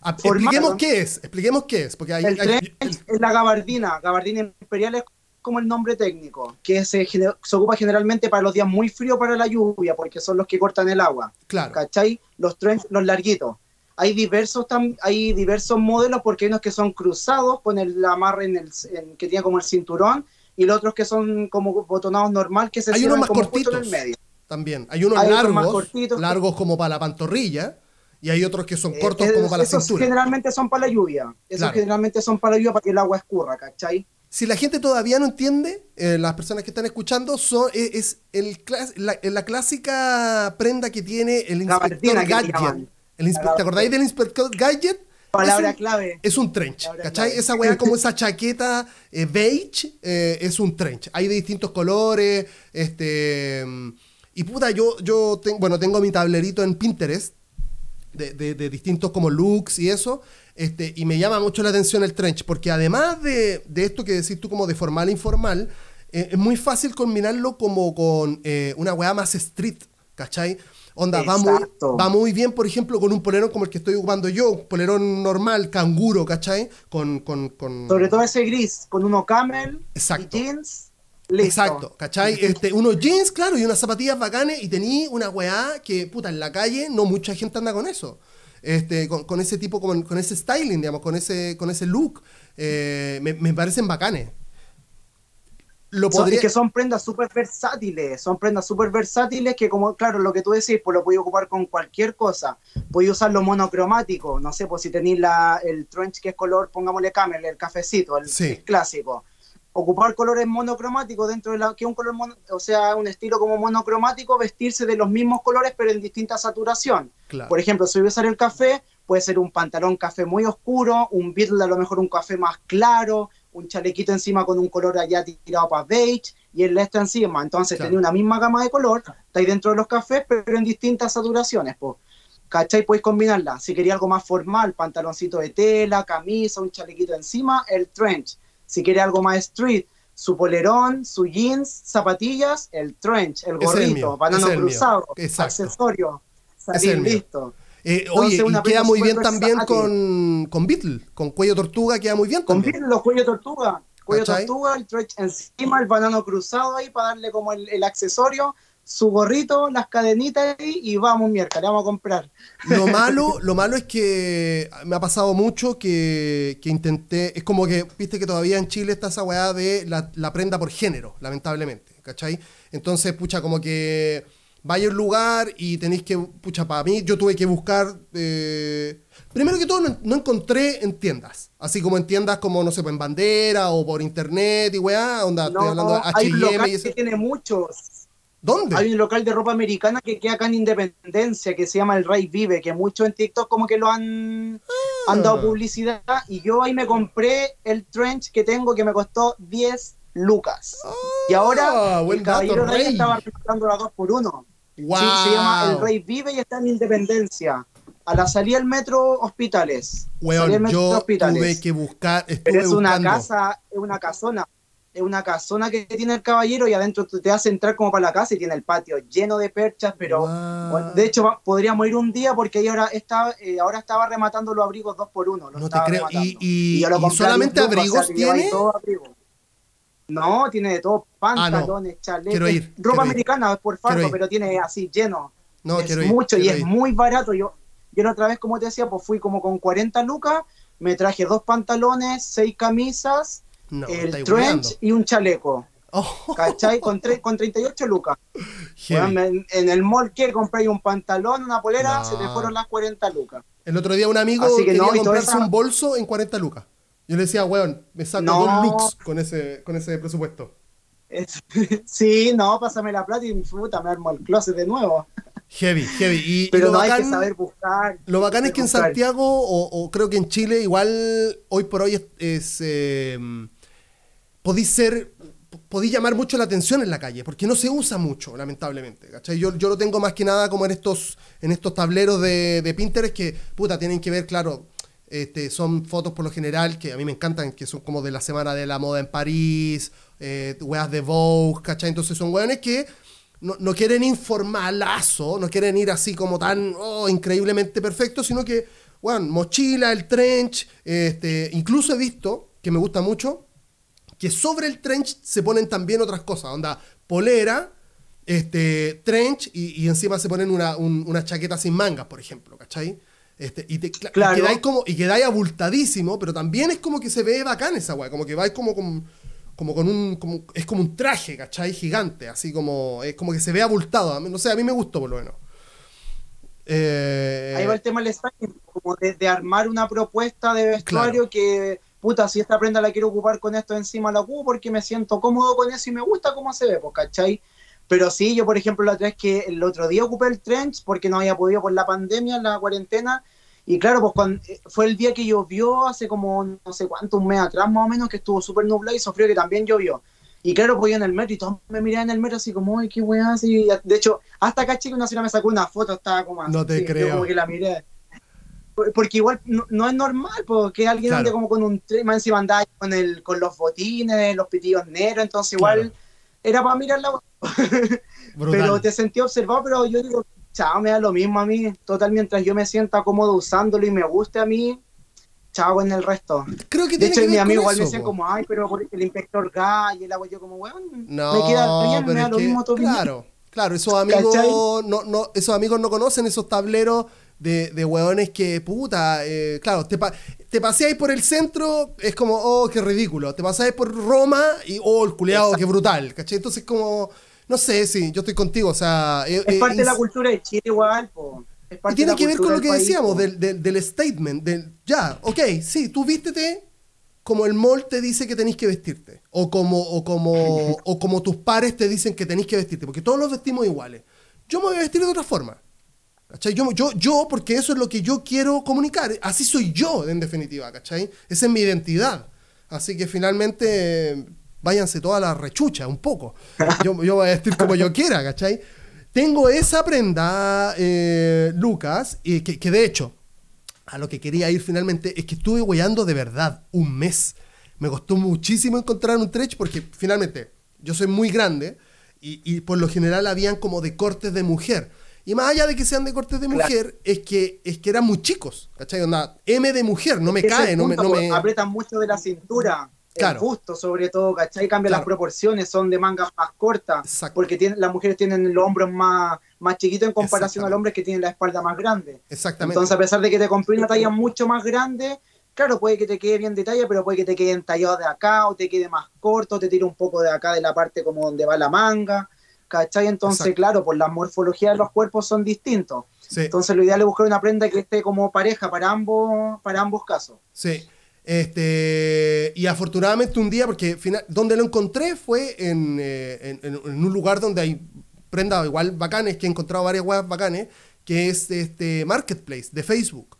Ah, expliquemos qué es, expliquemos qué es. Porque hay, el trench es la gabardina, gabardina imperial es como el nombre técnico, que se, se, ocupa generalmente para los días muy fríos para la lluvia, porque son los que cortan el agua. Claro. ¿Cachai? Los trench, los larguitos hay diversos hay diversos modelos porque hay unos que son cruzados con el amarre en el que tiene como el cinturón y los otros que son como botonados normal que se hay unos más cortitos en el medio también hay unos largos largos como para la pantorrilla y hay otros que son eh, cortos como para la cintura generalmente son para la lluvia esos generalmente son para la lluvia para que el agua escurra ¿cachai? Si la gente todavía no entiende, eh, las personas que están escuchando, son, e, es, el, la, clásica prenda que tiene el inspector Gadget. ¿Te acordáis del Inspector Gadget? Palabra clave. Es un trench, ¿cachai? Esa weá como (laughs) esa chaqueta eh, beige eh, es un trench. Hay de distintos colores, este... Y puta, yo, yo bueno, tengo mi tablerito en Pinterest de, distintos como looks y eso, este, y me llama mucho la atención el trench, porque además de, esto que decís tú como de formal e informal, eh, es muy fácil combinarlo como con una weá más street, ¿cachai? Onda, va muy, va muy, bien, por ejemplo, con un polerón como el que estoy ocupando yo, un polerón normal, canguro, ¿cachai? Con, con, con... Sobre todo ese gris, con uno camel y jeans. Listo. Exacto, ¿cachai? Este, unos jeans, claro, y unas zapatillas bacanes, y tení una weá que, puta, en la calle no mucha gente anda con eso. Este, con, con ese tipo, con, con, ese styling, digamos, con ese, con ese look. Eh, me, me parecen bacanes que son prendas súper versátiles, son prendas súper versátiles que como, claro, lo que tú decís, pues lo podéis ocupar con cualquier cosa. Podéis usarlo monocromático, no sé, pues si tenéis la, el trench que es color, pongámosle camel, el cafecito, el, clásico. Ocupar colores monocromáticos dentro de la, que un color, o sea, un estilo como monocromático, vestirse de los mismos colores pero en distinta saturación. Por ejemplo, si voy a usar el café, puede ser un pantalón café muy oscuro, un Beatle a lo mejor un café más claro, un chalequito encima con un color allá tirado para beige y el este encima. Entonces Claro. tenía una misma gama de color, estáis dentro de los cafés, pero en distintas saturaciones, pues. ¿Cachai? Podéis combinarla. Si quería algo más formal, pantaloncito de tela, camisa, un chalequito encima, el trench. Si quería algo más street, su polerón, su jeans, zapatillas, el trench, el gorrito, banano cruzado, accesorio. Es Salir el mío. listo. Eh, Entonces, oye, y queda muy bien también con, con Beatle, con cuello tortuga queda muy bien Con también. Beatle, los cuello tortuga. Cuello ¿Cachai? tortuga, el trench encima, el banano cruzado ahí para darle como el, el accesorio, su gorrito, las cadenitas ahí y vamos miércoles, vamos a comprar. Lo (laughs) malo, lo malo es que me ha pasado mucho que, que intenté, es como que, viste que todavía en Chile está esa weá de la, la prenda por género, lamentablemente, ¿cachai? Entonces, pucha, como que vaya a un lugar y tenéis que, pucha, para mí yo tuve que buscar, eh, primero que todo no, no encontré en tiendas, así como en tiendas como, no sé, pues, en bandera o por internet y weá, onda, estoy hablando de hay un local y que tiene muchos. ¿Dónde? Hay un local de ropa americana que queda acá en Independencia, que se llama El Rey Vive, que muchos en TikTok como que lo han, han dado publicidad. Y yo ahí me compré el trench que tengo que me costó 10 lucas. y ahora Ah, buen el caballero Rey estaba regalando las dos por uno. Wow. Sí, se llama El Rey Vive y está en Independencia. A la salida del metro Hospitales. Weón, metro yo Hospitales. tuve que buscar, Pero es una buscando. casa, es una casona. Es una casona que tiene el caballero y adentro te hace entrar como para la casa y tiene el patio lleno de perchas, pero bueno, de hecho podríamos ir un día porque ahí ahora está, eh, ahora estaba rematando los abrigos dos por uno. No te creo. rematando. ¿Y, y- y compré solamente a 10 lucas, abrigos o sea, No, tiene de todo, pantalones, chalecos, Quiero ir, ropa americana por fardo, pero tiene así lleno. No, es quiero ir. mucho y es ir. muy barato. Yo, yo la otra vez, como te decía, pues fui como con 40 lucas, me traje dos pantalones, seis camisas, No, el trench y un chaleco. Oh, ¿Cachai? Con, tre- con 38 lucas. Weón, me- en el mall que compré un pantalón, una polera, se te fueron las 40 lucas. El otro día un amigo Así que quería no, comprarse esa- un bolso en 40 lucas. Yo le decía, weón, me saco No. dos looks con ese, con ese presupuesto. Es- (laughs) sí, no, pásame la plata y puta, me armo el closet de nuevo. Heavy, heavy. Y, y Pero lo, no hay bacán, que saber buscar. lo bacán es que en. Santiago, o, o creo que en Chile, igual hoy por hoy es. es, eh, podéis ser. Podéis llamar mucho la atención en la calle, porque no se usa mucho, lamentablemente. ¿cachai? Yo, yo lo tengo más que nada como en estos, en estos tableros de, de Pinterest que, puta, tienen que ver, claro, este, son fotos por lo general que a mí me encantan, que son como de la semana de la moda en París, eh, weas de Vogue, ¿cachai? Entonces son weones que no, no quieren informalazo, no quieren ir así como tan oh, increíblemente perfecto, sino que, bueno, mochila, el trench, este, incluso he visto, que me gusta mucho, que sobre el trench se ponen también otras cosas, onda, polera, este, trench y, y encima se ponen una, un- una chaqueta sin mangas, por ejemplo, ¿cachai? Este, y, te, cla- y Claro. quedáis como, y quedáis abultadísimo, pero también es como que se ve bacán esa weá, como que vais como con, como con un, como, es como un traje, ¿cachai? Gigante, así como, es como que se ve abultado, no sé, a mí me gustó por lo menos. Eh, Ahí va el tema del styling, como de, de armar una propuesta de vestuario que, puta, si esta prenda la quiero ocupar con esto encima, la ocupo porque me siento cómodo con eso y me gusta cómo se ve, pues, ¿cachai? Pero sí, yo por ejemplo la otra vez que el otro día ocupé el trench porque no había podido por la pandemia, la cuarentena, y claro, pues cuando, eh, fue el día que llovió hace como no sé cuánto, un mes atrás más o menos, que estuvo súper nublado y sufrió que también llovió. Y claro, pues yo en el metro y todos me miraban en el metro así como, ay, qué weá, así. De hecho, hasta caché que una señora me sacó una foto, estaba como así. No te yo creo. como que la miré. Por- Porque igual no, no es normal, porque alguien Claro. ande como con un tren, más encima andaba con, el, con los botines, los pitillos negros, entonces igual Claro. era para mirar la. Pero te sentí observado, pero yo digo, chao, me da lo mismo a mí. Total, mientras yo me sienta cómodo usándolo y me guste a mí, chao en el resto. Creo que De hecho, que mi amigo igual me po. como, ay, pero el inspector Gay el agua, yo como, weón, No, me queda bien, me da lo que, mismo todo bien. Claro, claro, esos amigos no, no, esos amigos no conocen esos tableros de, de hueones que, puta, eh, claro, te, pa- te paseáis por el centro, es como, oh, qué ridículo. Te pasáis por Roma y, oh, el culeado, qué brutal, ¿cachai? Entonces, como, no sé, sí, yo estoy contigo, o sea... eh, Es eh, parte de la cultura de Chile igual, po. Es Y tiene de la que ver con lo que país, decíamos, del, del, del statement, del, ya, ok, sí, tú vístete como el mall te dice que tenéis que vestirte, o como, o, como, (laughs) o como tus pares te dicen que tenéis que vestirte, porque todos los vestimos iguales. Yo me voy a vestir de otra forma. ¿Cachai? Yo, yo, yo, porque eso es lo que yo quiero comunicar. Así soy yo, en definitiva, ¿cachai? Esa es mi identidad. Así que finalmente váyanse toda la rechucha un poco. Yo, yo voy a vestir como yo quiera, ¿cachai? Tengo esa prenda, eh, Lucas, y que, que de hecho, a lo que quería ir finalmente es que estuve hueando de verdad un mes. Me costó muchísimo encontrar un trench porque finalmente yo soy muy grande y, y por lo general habían como de cortes de mujer. Y más allá de que sean de cortes de mujer, es que es que eran muy chicos, ¿cachai? Onda, M de mujer, no me Ese cae, no me, no me... Apretan mucho de la cintura. Claro. El busto, sobre todo, ¿cachai? Cambia Claro. las proporciones, son de mangas más cortas. Exacto. Porque tienen, las mujeres tienen los hombros más, más chiquitos en comparación al hombre que tiene la espalda más grande. Exactamente. Entonces, a pesar de que te compré una talla mucho más grande, claro, puede que te quede bien de talla, pero puede que te quede entallado de acá o te quede más corto, te tire un poco de acá de la parte como donde va la manga. ¿Cachai? Entonces, Exacto. claro, por la morfología de los cuerpos son distintos. sí, Entonces, lo ideal es buscar una prenda que esté como pareja para ambos, para ambos casos. sí. Este, y afortunadamente un día, porque final, donde lo encontré fue en, eh, en- en- un lugar donde hay prendas igual bacanes, que he encontrado varias webs bacanes, que es este Marketplace de Facebook.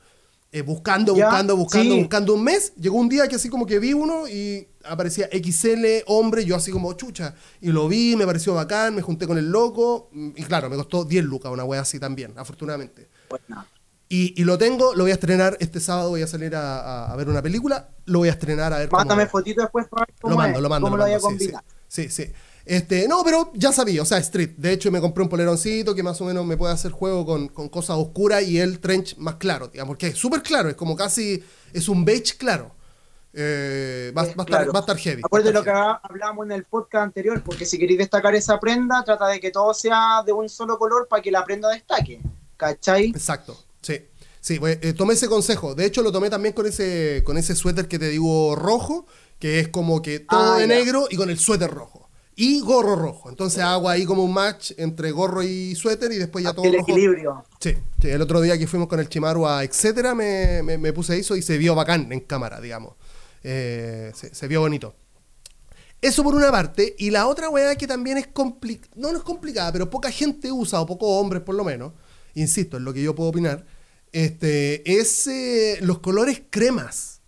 Eh, buscando, Ya, buscando, buscando, sí. buscando un mes. Llegó un día que así como que vi uno y aparecía XL, hombre, yo así como chucha. Y lo vi, me pareció bacán, me junté con el loco. Y claro, me costó 10 lucas una wea así también, afortunadamente. Bueno, Y, y lo tengo, lo voy a estrenar este sábado, voy a salir a, a- a ver una película, lo voy a estrenar a ver mándame fotito después para ver cómo Lo mando, es, lo mando, cómo lo lo voy a mando, sí, sí, combinar. sí, sí. Este, no, pero ya sabía, o sea, Street. De hecho, me compré un poleroncito que más o menos me puede hacer juego con, con cosas oscuras y el trench más claro, digamos, porque es súper claro, es como casi, es un beige claro. Eh, va, Eh, va a estar, claro. va a estar heavy. Acuérdate lo que heavy. hablábamos en el podcast anterior, porque si queréis destacar esa prenda, trata de que todo sea de un solo color para que la prenda destaque. ¿Cachai? Exacto, sí. Sí, pues, eh, tomé ese consejo. De hecho, lo tomé también con ese, con ese suéter que te digo rojo, que es como que todo Ah, de ya. negro y con el suéter rojo. Y gorro rojo. Entonces hago ahí como un match entre gorro y suéter y después ya todo el rojo. equilibrio. Sí, sí, el otro día que fuimos con el Chimaru a etcétera, me, me- me puse eso y se vio bacán en cámara, digamos. Eh, se, se vio bonito. Eso por una parte, y la otra weá que también es complicada, no, no es complicada, pero poca gente usa, o pocos hombres por lo menos, insisto, en lo que yo puedo opinar, este, es eh, los colores cremas.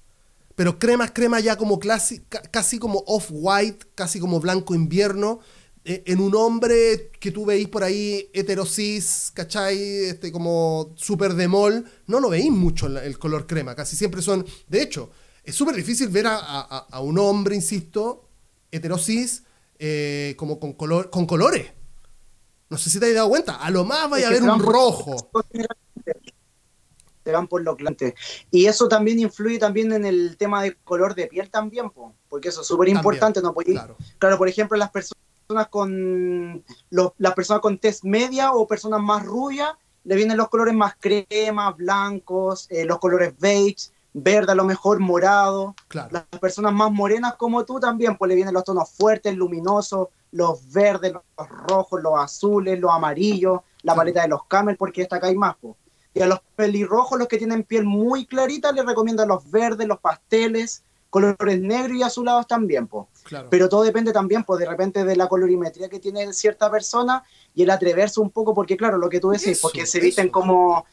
Pero cremas, crema ya como clasi- ca- casi como off-white, casi como blanco invierno, eh, en un hombre que tú veis por ahí heterosis, ¿cachai? Este, como súper de mall, no lo veis mucho el color crema, casi siempre son, de hecho, es súper difícil ver a, a- a un hombre, insisto, heterosis, eh, como con, color, con colores. No sé si te has dado cuenta, a lo más vaya a Es que ver se un rojo. Se van por lo claro. Y eso también influye también en el tema de color de piel también, po, porque eso es súper importante. No podéis- Claro. claro, por ejemplo, las personas con los- las personas con tez media o personas más rubias, le vienen los colores más crema, blancos, eh, los colores beige, verde a lo mejor, morado. Claro. Las personas más morenas como tú también, pues le vienen los tonos fuertes, luminosos, los verdes, los rojos, los azules, los amarillos, la paleta de los camel, porque esta acá hay más. po. Y a los pelirrojos, los que tienen piel muy clarita, les recomiendo los verdes, los pasteles, colores negros y azulados también. Claro. Pero todo depende también, pues de repente de la colorimetría que tiene cierta persona y el atreverse un poco, porque claro, lo que tú decís, Eso, porque se visten eso. como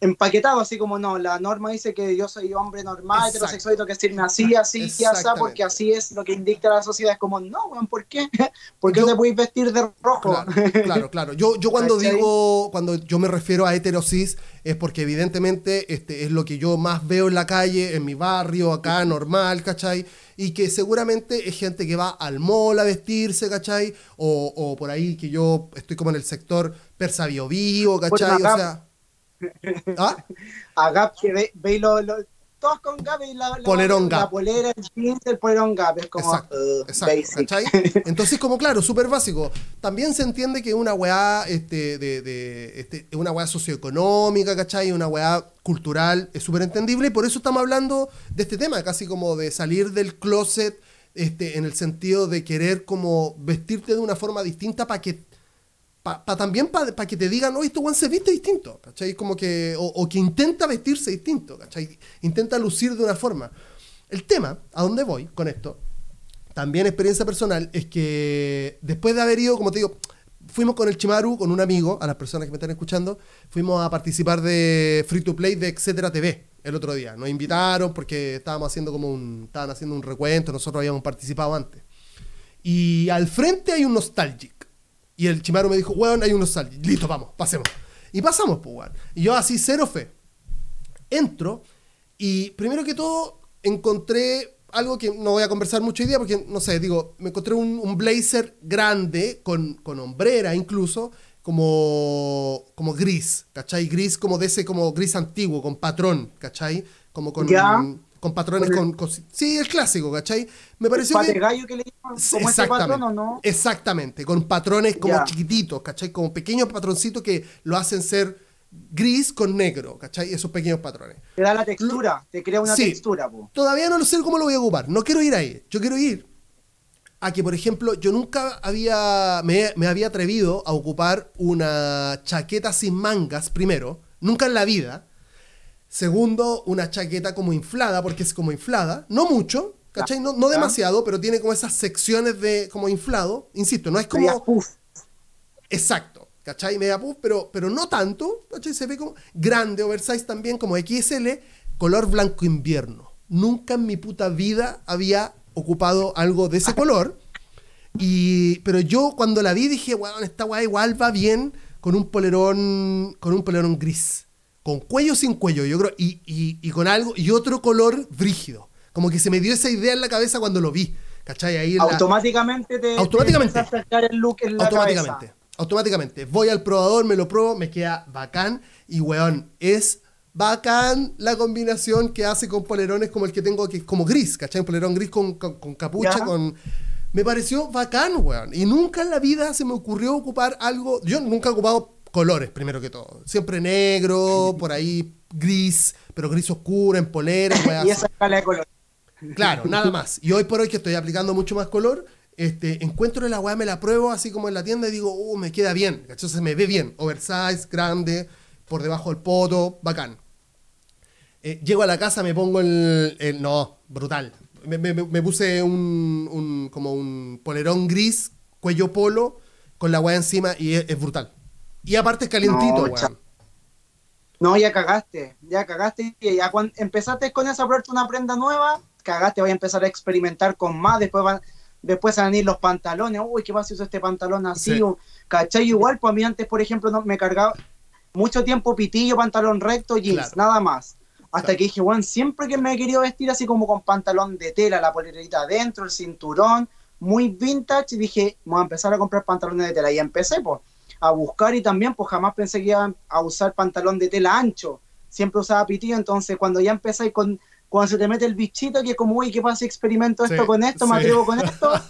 empaquetados, así como no, la norma dice que yo soy hombre normal, Exacto. heterosexual y tengo que decirme así, así y así, porque así es lo que indica la sociedad. Es como, no, weón, ¿por qué? (laughs) ¿Por qué Yo- te puedes vestir de rojo? Claro, claro, claro. Yo, yo cuando ¿Cachai? digo, cuando yo me refiero a heterosis, es porque evidentemente este, es lo que yo más veo en la calle, en mi barrio, acá, normal, ¿cachai? Y que seguramente es gente que va al mall a vestirse, ¿cachai? O, o por ahí que yo estoy como en el sector persa bio, ¿cachai? acá- O sea... ¿Ah? A Gap, que ve, veis lo, lo- todos con Gap y la, la, Polerón la Gap. polera, el jeans, el polerón Gap, es como Exacto, uh, exacto. Entonces, como claro, súper básico. También se entiende que una weá, este, de, de- este, una weá socioeconómica, ¿cachai? Una weá cultural, es súper entendible y por eso estamos hablando de este tema, casi como de salir del closet, este, en el sentido de querer como vestirte de una forma distinta para que pa, pa también para que te digan, oye, este weón se viste distinto, ¿cachai? Como que, o, o que intenta vestirse distinto, ¿cachai? Intenta lucir de una forma. El tema, a dónde voy con esto, también experiencia personal, es que después de haber ido, como te digo, fuimos con el Chimaru, con un amigo, a las personas que me están escuchando, fuimos a participar de Free to Play de Etcétera TV, el otro día. Nos invitaron porque estábamos haciendo como un, estaban haciendo un recuento, nosotros habíamos participado antes. Y al frente hay un Nostalgic. Y el Chimaru me dijo, weón, hay un Nostalgic. Listo, vamos, pasemos. Y pasamos, pues, weón. Y yo así, cero fe. Entro y primero que todo encontré algo que no voy a conversar mucho hoy día porque, no sé, digo, me encontré un, un blazer grande, con, con hombrera incluso, como, como gris, ¿cachai? Gris como de ese como gris antiguo, con patrón, ¿cachai? Como con, Ya. Con patrones, con, con- Sí, el clásico, ¿cachai? Me pareció que... gallo que le llaman, como ese patrón o no. Exactamente, con patrones como chiquititos, ¿cachai? Como pequeños patroncitos que lo hacen ser gris con negro, ¿cachai? Esos pequeños patrones. Te da la textura, te crea una Sí. textura, po. Todavía no lo sé cómo lo voy a ocupar. No quiero ir ahí. Yo quiero ir a que, por ejemplo, yo nunca había me, me había atrevido a ocupar una chaqueta sin mangas, primero. Nunca en la vida. Segundo, una chaqueta como inflada, porque es como inflada. No mucho, ¿cachai? No, no demasiado, pero tiene como esas secciones de como inflado. Insisto, no es Media como... puff. Exacto, ¿cachai? Media puff, pero, pero no tanto, ¿cachai? Se ve como grande, oversize también, como XL, color blanco invierno. Nunca en mi puta vida había ocupado algo de ese (laughs) color. Y, pero yo cuando la vi dije, weón, esta weá igual va bien con un polerón, con un polerón gris. Con cuello sin cuello, yo creo, y, y, y con algo, y otro color brígido. Como que se me dio esa idea en la cabeza cuando lo vi. ¿Cachai? Ahí la- Automáticamente te, Automáticamente. te a sacar el look en la automáticamente. cabeza. Automáticamente. Voy al probador, me lo pruebo, me queda bacán. Y weón, es bacán la combinación que hace con polerones como el que tengo, que es como gris, ¿cachai? Un polerón gris con, con- con capucha, Ya. con. Me pareció bacán, weón. Y nunca en la vida se me ocurrió ocupar algo. Yo nunca he ocupado colores, primero que todo. Siempre negro, por ahí gris, pero gris oscuro, en polera. (laughs) Y esa escala de color. Claro, nada (laughs) más. Y hoy por hoy que estoy aplicando mucho más color, este, encuentro la weá, me la pruebo así como en la tienda y digo, uh, me queda bien. Se me ve bien. Oversize, grande, por debajo del poto, bacán. Eh, llego a la casa, me pongo el. el- no, brutal. Me, me- me puse un, un- como un polerón gris, cuello polo, con la weá encima y es, es brutal. Y aparte es calientito, No, weón. No, ya cagaste, ya cagaste. Y ya cuando empezaste con esa, a probarte una prenda nueva, cagaste, voy a empezar a experimentar con más. Después van, después van a venir los pantalones. Uy, ¿qué pasa si uso este pantalón así? Sí. O, ¿Cachai? Igual, pues a mí antes, por ejemplo, no, me cargaba mucho tiempo pitillo, pantalón recto, jeans, Claro. nada más. Hasta Claro. que dije, bueno, siempre que me he querido vestir así como con pantalón de tela, la polerita adentro, el cinturón, muy vintage, y dije, voy a empezar a comprar pantalones de tela. Y empecé, pues, a buscar y también, pues jamás pensé que iba a usar pantalón de tela ancho. Siempre usaba pitillo, entonces cuando ya empecé con, cuando se te mete el bichito, que es como, uy, ¿qué pasa experimento esto Sí, con esto? ¿Me atrevo con esto? (laughs)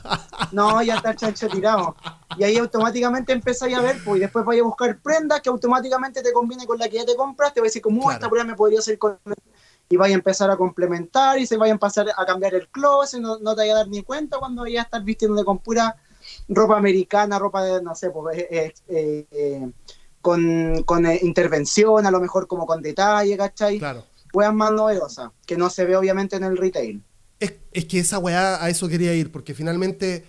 No, ya está el chancho tirado. Y ahí automáticamente empezáis a ver, pues, y después vais a buscar prendas que automáticamente te combine con la que ya te compraste, vais a decir, como, "Oh, Claro. esta prenda me podría hacer con... Y vais a empezar a complementar y se vayan a empezar a cambiar el closet, no, no te vayas a dar ni cuenta cuando vayas a estar vistiéndote con pura ropa americana, ropa de, no sé, pues, eh, eh, eh, eh, con, con eh, intervención, a lo mejor como con detalle, ¿cachai? Claro. Weas más novedosas, que no se ve obviamente en el retail. Es, es que esa weá a eso quería ir, porque finalmente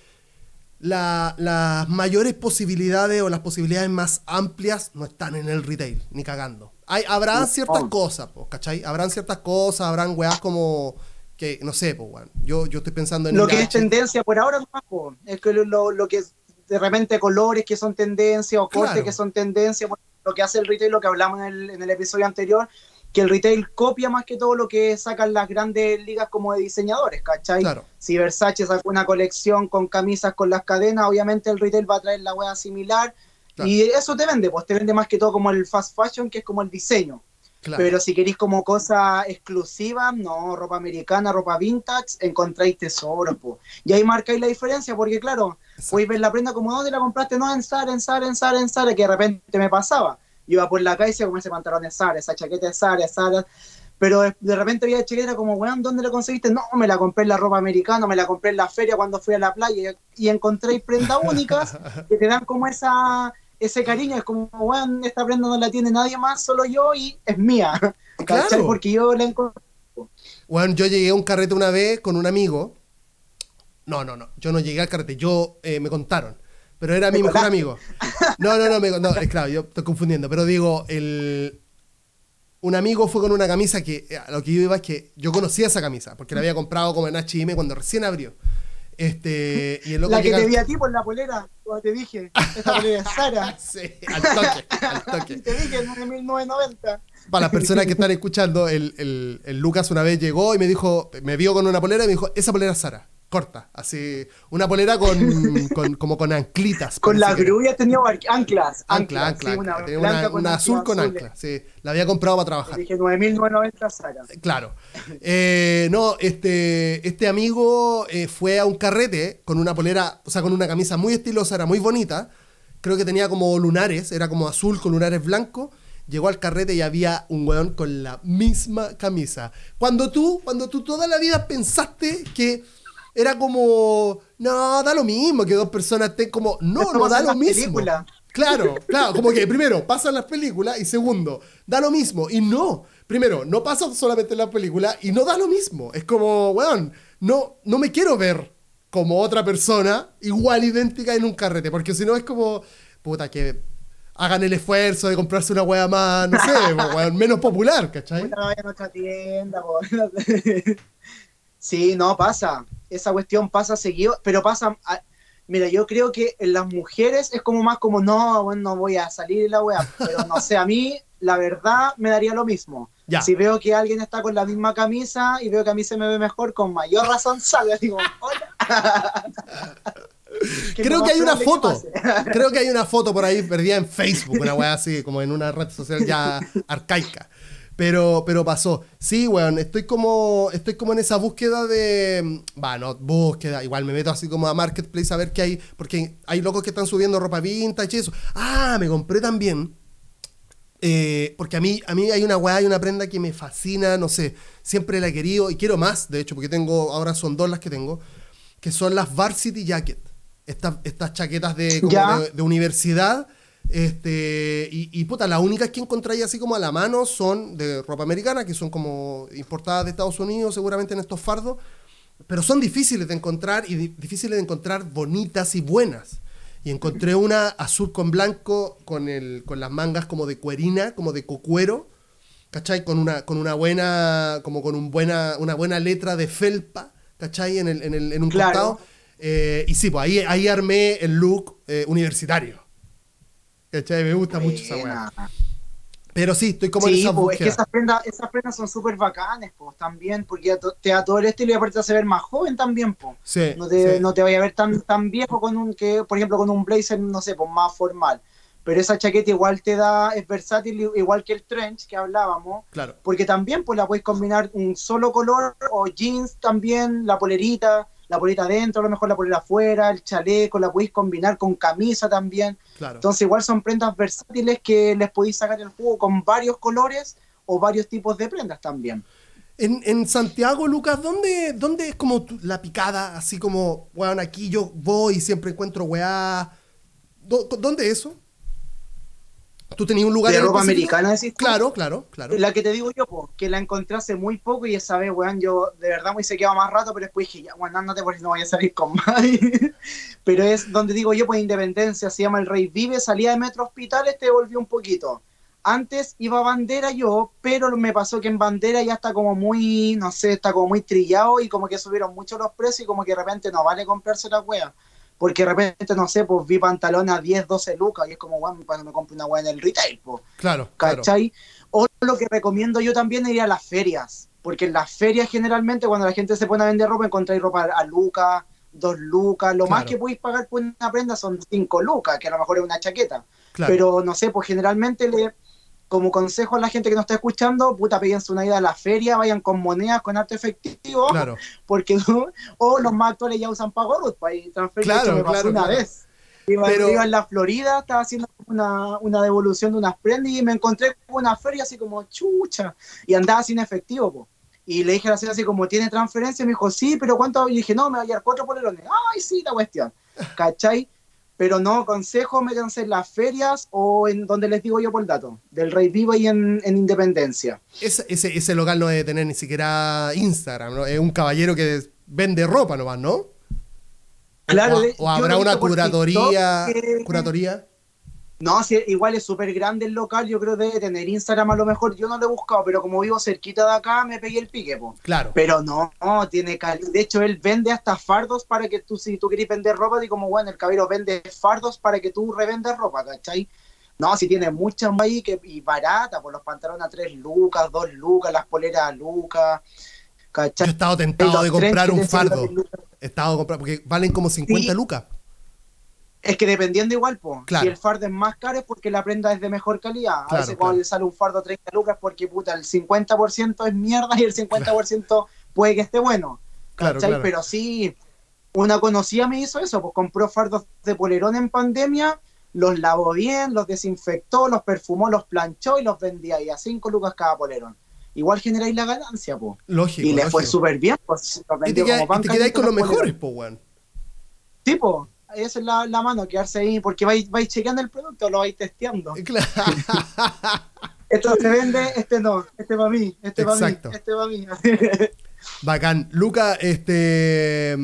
la- las mayores posibilidades o las posibilidades más amplias no están en el retail, ni cagando. Hay, habrán ciertas cosas, ¿cachai? Habrán ciertas cosas, habrán weás como que, no sé, pues, weón. Yo, yo estoy pensando en Lo que es tendencia por ahora po, es que lo, lo- que de repente colores que son tendencia o cortes Claro. que son tendencia, lo que hace el retail, lo que hablamos en el, en el episodio anterior, que el retail copia más que todo lo que sacan las grandes ligas como de diseñadores, ¿cachai? Claro. Si Versace sacó una colección con camisas con las cadenas, obviamente el retail va a traer la wea similar. Claro. Y eso te vende, pues te vende más que todo como el fast fashion, que es como el diseño. Claro. Pero si queréis como cosa exclusiva, no, ropa americana, ropa vintage, encontráis tesoros, po. Y ahí marcáis la diferencia, porque claro, podéis ver la prenda como, ¿dónde la compraste? No, en Zara, en Zara, en Zara, en Zara, que de repente me pasaba. Yo iba por la calle como ese pantalón es Zara, esa chaqueta es Zara, es Zara. Pero de- de repente había chaqueta como, weón, ¿dónde la conseguiste? No, me la compré en la ropa americana, me la compré en la feria cuando fui a la playa y, y encontréis prendas únicas (laughs) que te dan como esa ese cariño, es como, weón, esta prenda no la tiene nadie más, solo yo y es mía. ¿Cachai? Claro. Porque yo la encontré. Bueno, yo llegué a un carrete una vez con un amigo. No, no, no. Yo no llegué al carrete. Yo eh, me contaron. Pero era ¿Me mi mejor amigo. No, no, no, me, no, es claro, yo estoy confundiendo. Pero digo, el. un amigo fue con una camisa que, eh, a lo que yo iba es que yo conocía esa camisa, porque la había comprado como en H&M cuando recién abrió. Este, y el loco La que llega te vi a ti por la polera, como te dije, esta polera es Sara. (laughs) Sí, al toque, al (laughs) toque. te dije en 1990. Para las personas que están escuchando, el, el- el Lucas una vez llegó y me dijo, me vio con una polera y me dijo, esa polera es Sara, corta, así, una polera con, (laughs) con- como con anclitas. Con la grúa tenía anclas. Ancla, anclas, ancla, sí, ancla. Una, con una anclas azul con azules. ancla, sí, la había comprado para trabajar. dije 9990 Sara. Claro. Eh, no, este, este amigo eh, fue a un carrete con una polera, o sea, con una camisa muy estilosa, era muy bonita. Creo que tenía como lunares, era como azul con lunares blancos. Llegó al carrete y había un weón con la misma camisa. Cuando tú, cuando tú toda la vida pensaste que era como, no, da lo mismo que dos personas estén como, no, Esto no da lo mismo. Claro, claro, como que primero pasan las películas y segundo, da lo mismo. Y no, primero, no pasa solamente en las películas y no da lo mismo. Es como, weón, no, no me quiero ver como otra persona igual idéntica en un carrete, porque si no es como, puta, que hagan el esfuerzo de comprarse una wea más, no sé, (laughs) weón, menos popular, ¿cachai? Puta, vaya a nuestra tienda, po. Sí, no, pasa. Esa cuestión pasa seguido, pero pasa. a- Mira, yo creo que en las mujeres es como más como, no, bueno, no voy a salir de la weá. Pero no sé, a mí, la verdad, me daría lo mismo. Ya. Si veo que alguien está con la misma camisa y veo que a mí se me ve mejor, con mayor razón salgo. Digo, hola. (laughs) Creo que hay una foto. que. (laughs) Creo que hay una foto por ahí perdida en Facebook, una weá así, como en una red social ya (laughs) arcaica. Pero, pero pasó. Sí, weón, estoy como, estoy como en esa búsqueda de. Va, no, búsqueda. Igual me meto así como a Marketplace a ver qué hay. Porque hay locos que están subiendo ropa vintage y eso. Ah, me compré también. eh, porque a mí, a mí hay una weá, hay una prenda que me fascina, no sé. Siempre la he querido y quiero más, de hecho, porque tengo, ahora son dos las que tengo. Que son las Varsity Jacket. Estas, estas chaquetas de, como de, de universidad. Este, y, y puta, las únicas que encontráis así como a la mano son de ropa americana, que son como importadas de Estados Unidos, seguramente en estos fardos, pero son difíciles de encontrar y di- difíciles de encontrar bonitas y buenas. Y encontré una azul con blanco, con, el, con las mangas como de cuerina, como de cocuero, ¿cachai? Con una, con una buena, como con un buena, una buena letra de felpa, ¿cachai? En, el, en, el, en un Claro. costado. Eh, y sí, pues ahí, ahí armé el look eh, universitario. ¿Cachai? Me gusta mucho esa weá. Pero sí, estoy como en Sí, esa po, es que esas prendas, esas prendas son súper bacanes, pues, también, porque te da todo el estilo y aparte te hace ver más joven también, pues. Sí, No te, sí. no te vaya a ver tan, tan viejo con un, que, por ejemplo, con un blazer, no sé, pues más formal. Pero esa chaqueta igual te da, es versátil, igual que el trench que hablábamos, Claro. porque también pues la puedes combinar un solo color o jeans también, la polerita, la polerita adentro, a lo mejor la polera afuera, el chaleco, la podéis combinar con camisa también. Claro. Entonces igual son prendas versátiles que les podéis sacar el jugo con varios colores o varios tipos de prendas también. En, en Santiago, Lucas, ¿dónde, ¿dónde es como la picada? Así como, weón, aquí yo voy y siempre encuentro weá. ¿Dó- ¿Dónde es eso? ¿Tú tenías un lugar ¿De ropa americana decís? Claro, claro, claro. La que te digo yo, po, que la encontré hace muy poco y esa vez, weón, yo de verdad me hice quedado más rato, pero después dije, ya, weón, ándate porque no voy a salir con más. (laughs) pero es donde digo yo, pues Independencia, se llama El Rey Vive, salía de Metro Hospital, este volvió un poquito. Antes iba a Bandera yo, pero me pasó que en Bandera ya está como muy, no sé, está como muy trillado y como que subieron mucho los precios y como que de repente no vale comprarse la wea. Porque de repente, no sé, pues vi pantalones a 10, 12 lucas y es como, weón, cuando me compro una wea en el retail, pues. Claro, claro. ¿Cachai? O lo que recomiendo yo también es ir a las ferias, porque en las ferias generalmente cuando la gente se pone a vender ropa encontráis ropa a lucas, dos lucas, lo más Claro. que podéis pagar por una prenda son cinco lucas, que a lo mejor es una chaqueta. claro. Pero no sé, pues generalmente le, como consejo a la gente que nos está escuchando, puta, péguense una ida a la feria, vayan con monedas, con arte efectivo, Claro. porque o los más actuales ya usan Pagorut, para ir transferir, Claro, me pasó una vez. Iba, Pero- iba en la Florida, estaba haciendo una, una devolución de unas prendas y me encontré con una feria así como chucha y andaba sin efectivo. po. Y le dije a la señora así como, ¿tiene transferencia? Y me dijo, sí, pero ¿cuánto? Y dije, no, me voy a llevar cuatro polerones. Ay, sí, la cuestión. (laughs) ¿Cachai? Pero no, consejo, métanse en las ferias o en donde les digo yo por el dato, del Rey Vivo y en, en Independencia. Ese, ese, ese local no debe tener ni siquiera Instagram, ¿no? Es un caballero que vende ropa nomás, ¿no? Claro, o, habrá una curatoría, que- curatoría. No, si igual es súper grande el local, yo creo que debe tener Instagram a lo mejor, yo no lo he buscado, pero como vivo cerquita de acá, me pegué el pique, po. Claro. Pero no, no, tiene De hecho, él vende hasta fardos para que tú, si tú querés vender ropa, y como, bueno, el caballero vende fardos para que tú revendas ropa, ¿cachai? No, si tiene muchas ahí que, y barata, por los pantalones a 3 lucas, 2 lucas, las poleras a lucas, Yo ¿cachai? he estado tentado de comprar un fardo. 100 lucas. He estado comprar porque valen como 50 Sí. lucas. Es que dependiendo igual, po. Claro. si el fardo es más caro es porque la prenda es de mejor calidad. Claro, a veces cuando le sale un fardo a 30 lucas porque puta, el 50% es mierda y el 50% puede que esté bueno. Claro, claro. Pero sí, una conocida me hizo eso, pues compró fardos de polerón en pandemia, los lavó bien, los desinfectó, los perfumó, los planchó y los vendía ahí a 5 lucas cada polerón. Igual generáis la ganancia, pues. Lógico. Y le fue súper bien, pues los Y te, vendió y te quedáis con los mejores, po, weón. Tipo, esa es la, la mano, quedarse ahí, porque vais, vais chequeando el producto, lo vais testeando. Claro. Esto se vende, este no, este para mí, este para mí, Exacto. este para mí. (laughs) Bacán. Luca, este.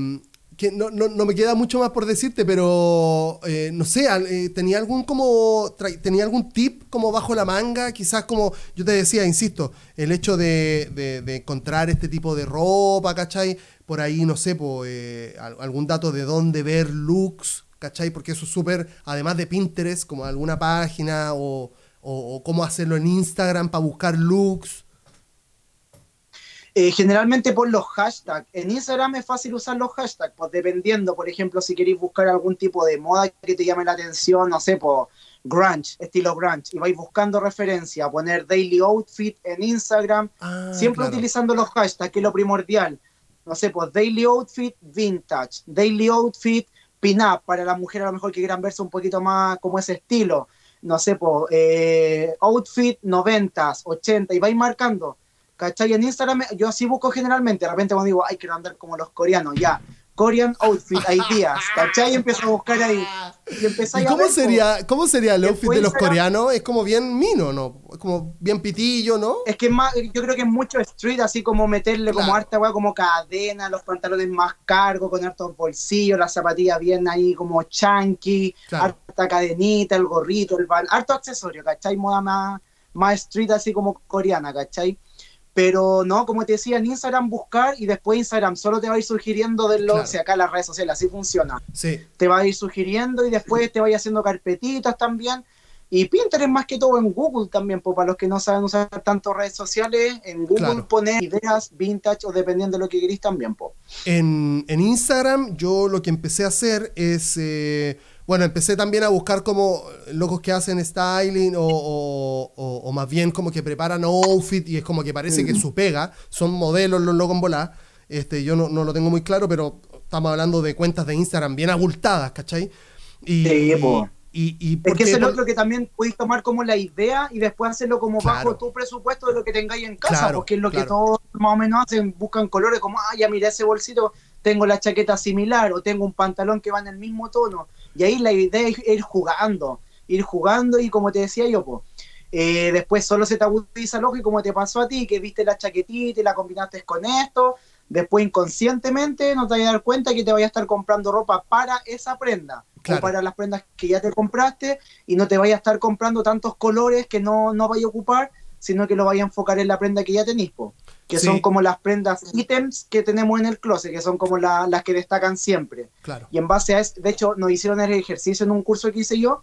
Que no, no, no me queda mucho más por decirte, pero eh, no sé, eh, tenía algún como tenía algún tip como bajo la manga, quizás como yo te decía, insisto, el hecho de, de- de encontrar este tipo de ropa, ¿cachai? Por ahí, no sé, po, eh, al- algún dato de dónde ver looks, ¿cachai? Porque eso es súper, además de Pinterest, como alguna página o, o- o cómo hacerlo en Instagram para buscar looks. Eh, generalmente por los hashtags. En Instagram es fácil usar los hashtags, pues dependiendo, por ejemplo, si queréis buscar algún tipo de moda que te llame la atención, no sé, por grunge, estilo grunge, y vais buscando referencia, poner daily outfit en Instagram, Ah, siempre claro. utilizando los hashtags, que es lo primordial. No sé, pues daily outfit vintage, daily outfit pin-up, para las mujeres a lo mejor que quieran verse un poquito más como ese estilo. No sé, pues eh, outfit 90s, 80, y vais marcando. ¿Cachai? En Instagram yo así busco generalmente, de repente cuando digo, ay, quiero andar como los coreanos, ya. Korean outfit ideas, (laughs) ¿cachai? Y empiezo a buscar ahí. Y ¿Y a cómo ver, sería, cómo sería el outfit de los será- coreanos? Es como bien mino, ¿no? Es como bien pitillo, ¿no? Es que es más, yo creo que es mucho street, así como meterle como harta weá, como cadena, los pantalones más cargos, con hartos bolsillos, las zapatillas bien ahí como chunky, Claro. harta cadenita, el gorrito, el van, harto accesorio, ¿cachai? Moda más, más street, así como coreana, ¿cachai? Pero no, como te decía, en Instagram buscar y después Instagram solo te va a ir sugiriendo de lo, Claro. o sea, acá las redes sociales, así funciona Sí. te va a ir sugiriendo y después te va a ir haciendo carpetitas también. Y Pinterest más que todo en Google también, pues para los que no saben usar tanto redes sociales, en Google Claro. poner ideas vintage o dependiendo de lo que queréis también, pues. En, en Instagram yo lo que empecé a hacer es, eh, bueno, empecé también a buscar como locos que hacen styling o, o- o- o más bien como que preparan outfit y es como que parece que su pega, son modelos los locos en volar. Este, yo no, no lo tengo muy claro, pero estamos hablando de cuentas de Instagram bien abultadas, ¿cachai? Y, Sí, po. y, y Es porque que es el por- otro que también podéis tomar como la idea y después hacerlo como Claro. bajo tu presupuesto de lo que tengáis en casa, Claro, porque es lo que todos más o menos hacen, buscan colores como, ah, ya mira ese bolsito, tengo la chaqueta similar o tengo un pantalón que va en el mismo tono. Y ahí la idea es ir jugando, ir jugando y como te decía yo, pues, eh, después solo se te agudiza el ojo y como te pasó a ti, que viste la chaquetita y la combinaste con esto, después inconscientemente no te vas a dar cuenta que te vayas a estar comprando ropa para esa prenda Claro. o para las prendas que ya te compraste y no te vayas a estar comprando tantos colores que no, no vaya a ocupar, sino que lo vaya a enfocar en la prenda que ya tenés, po, que Sí. son como las prendas ítems que tenemos en el closet, que son como la- las que destacan siempre. Claro. Y en base a eso, de hecho, nos hicieron el ejercicio en un curso que hice yo,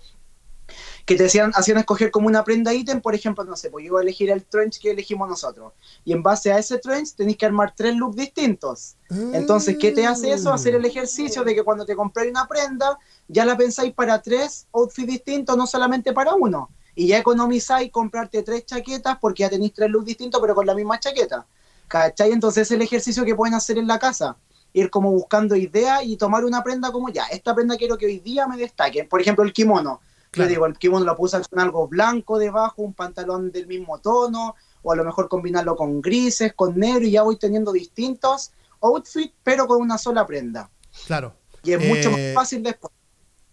que te hacían, hacían escoger como una prenda ítem, por ejemplo, no sé, pues yo voy a elegir el trench que elegimos nosotros. Y en base a ese trench tenéis que armar tres looks distintos. Entonces, ¿qué te hace eso? Hacer el ejercicio de que cuando te compráis una prenda, ya la pensáis para tres outfits distintos, no solamente para uno. Y ya economizáis comprarte tres chaquetas porque ya tenéis tres looks distintos, pero con la misma chaqueta. ¿Cachai? Entonces, es el ejercicio que pueden hacer en la casa. Ir como buscando ideas y tomar una prenda como ya, esta prenda quiero que hoy día me destaque. Por ejemplo, el kimono. Claro. Yo digo, el kimono lo puse con algo blanco debajo, un pantalón del mismo tono, o a lo mejor combinarlo con grises, con negro, y ya voy teniendo distintos outfits, pero con una sola prenda. Claro. Y es mucho Eh, más fácil después.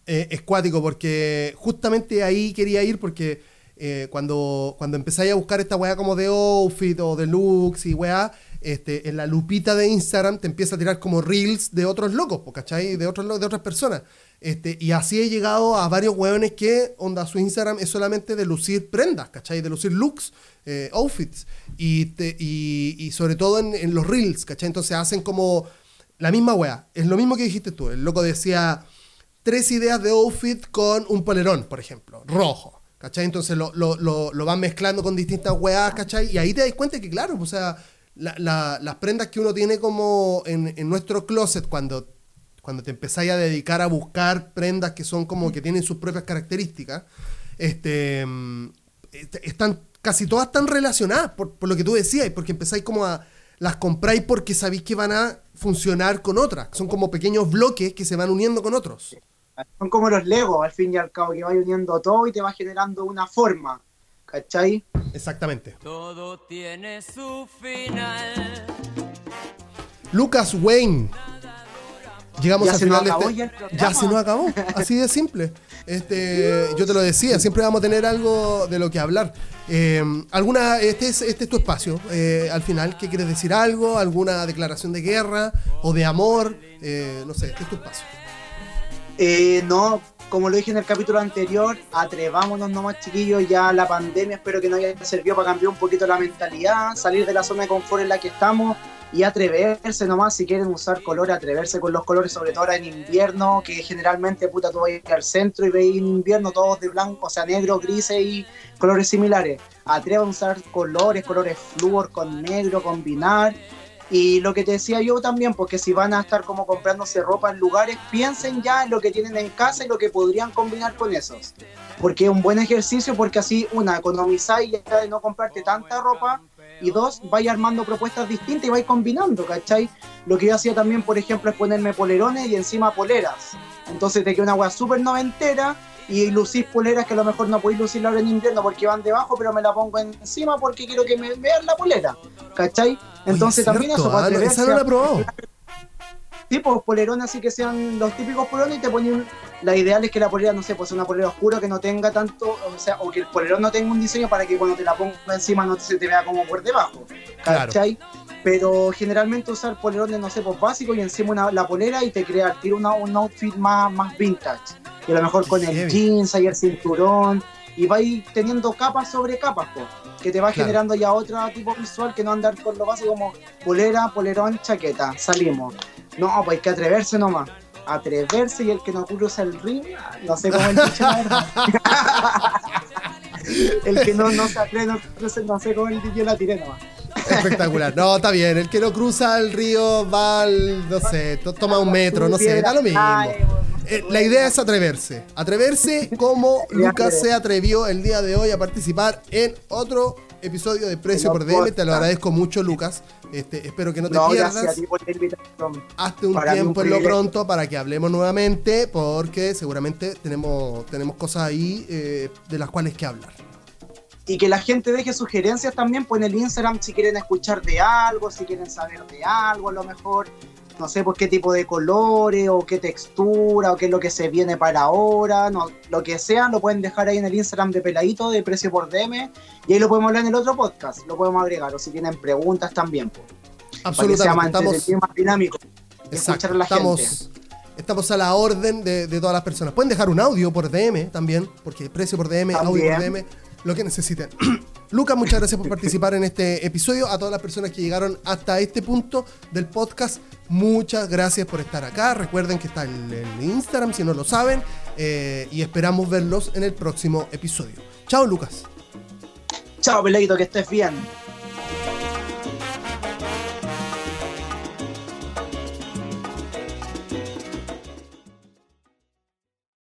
eh, es cuático porque justamente ahí quería ir porque eh, cuando, cuando empezáis a buscar esta weá como de outfit o de looks y weá, este, en la lupita de Instagram te empieza a tirar como reels de otros locos, ¿cachai? De, otros, de otras personas. Este, y así he llegado a varios weones que, onda, su Instagram es solamente de lucir prendas, ¿cachai? De lucir looks, eh, outfits. Y, y, y sobre todo en, en los reels, ¿cachai? Entonces hacen como la misma weá. Es lo mismo que dijiste tú. El loco decía tres ideas de outfit con un polerón, por ejemplo, rojo. ¿Cachai? Entonces lo, lo, lo, van mezclando con distintas weas, ¿cachai? Y ahí te das cuenta que, claro, o sea, la- la- las prendas que uno tiene como en, en nuestro closet cuando, cuando te empezáis a dedicar a buscar prendas que son como que tienen sus propias características, este, est- están casi todas tan relacionadas por, por lo que tú decías, porque empezáis como a las compráis porque sabéis que van a funcionar con otras. Son como pequeños bloques que se van uniendo con otros. Son como los Legos, al fin y al cabo, que va uniendo todo y te va generando una forma. ¿Cachai? Exactamente. Todo tiene su final. Lucas Wayne. Llegamos Ya al se final nos de este-. Ya se nos acabó. Así de simple. Este, yo te lo decía, siempre vamos a tener algo de lo que hablar. Eh, alguna, este es, este es tu espacio. eh, al final, ¿qué quieres decir algo? ¿Alguna declaración de guerra o de amor? Eh, no sé, este es tu espacio. Eh, no, como lo dije en el capítulo anterior, atrevámonos nomás chiquillos, ya la pandemia espero que nos haya servido para cambiar un poquito la mentalidad, salir de la zona de confort en la que estamos y atreverse nomás, si quieren usar color, atreverse con los colores, sobre todo ahora en invierno, que generalmente puta tú vas al centro y veis en invierno todos de blanco, o sea, negro, grises y colores similares. Atrevan a usar colores, colores flúor con negro, combinar. Y lo que te decía yo también, porque si van a estar como comprándose ropa en lugares, piensen ya en lo que tienen en casa y lo que podrían combinar con esos. Porque es un buen ejercicio, porque así, una, economizáis ya de no comprarte tanta ropa, y dos, vais armando propuestas distintas y vais combinando, ¿cachai? Lo que yo hacía también, por ejemplo, es ponerme polerones y encima poleras. Entonces te queda una agua súper noventera y lucís poleras que a lo mejor no podéis lucir ahora en invierno porque van debajo, pero me la pongo encima porque quiero que me vean la polera, ¿cachai? Entonces Oye, también cierto, eso, ah, no, atreverse esa no la tipos polerones así que sean los típicos polerones y te ponen la ideal es que la polera no sé pues una polera oscura que no tenga tanto o sea o que el polerón no tenga un diseño para que cuando te la pongas encima no se te vea como por debajo Claro. ¿cachai? pero generalmente usar polerones no sé pues básicos y encima una, la polera y te crea tiro una- un outfit más, más vintage y a lo mejor con el jeans y el cinturón y vais teniendo capas sobre capas po, que te va Claro. generando ya otro tipo visual que no andar con lo básico como polera, polerón, chaqueta, salimos no, pues hay que atreverse nomás. Atreverse y el que no cruza el ring, no sé cómo el (laughs) dicho, la verdad. (laughs) El que no, no se atreve, no cruza, no sé cómo el dicho la tiré nomás. Espectacular. No, está bien. El que no cruza el río va al, no sé, to- toma un metro, no sé, da lo mismo. Eh, la idea es atreverse. Atreverse como (laughs) Lucas se atrevió el día de hoy a participar en otro episodio de Precio por DM. Te lo agradezco mucho, Lucas. Este, espero que no te No, pierdas. Hazte un Para mí un tiempo en lo pronto para que hablemos nuevamente, porque seguramente tenemos, tenemos cosas ahí eh, de las cuales que hablar. Y que la gente deje sugerencias también pues, en el Instagram si quieren escuchar de algo, si quieren saber de algo a lo mejor. No sé por qué tipo de colores o qué textura o qué es lo que se viene para ahora. No, lo que sea lo pueden dejar ahí en el Instagram de Peladito de Precio por DM y ahí lo podemos hablar en el otro podcast. Lo podemos agregar o si tienen preguntas también. Pues, para que sea más Absolutamente. Dinámico. Exacto, escuchar a la estamos, gente. estamos a la orden de, de todas las personas. Pueden dejar un audio por DM también, porque precio por DM, audio por. DM, lo que necesiten. (clears throat) Lucas, muchas gracias por participar en este episodio. A todas las personas que llegaron hasta este punto del podcast, muchas gracias por estar acá. Recuerden que está el, el Instagram si no lo saben. eh, y esperamos verlos en el próximo episodio. Chao, Lucas. Chao, Peladito, que estés bien.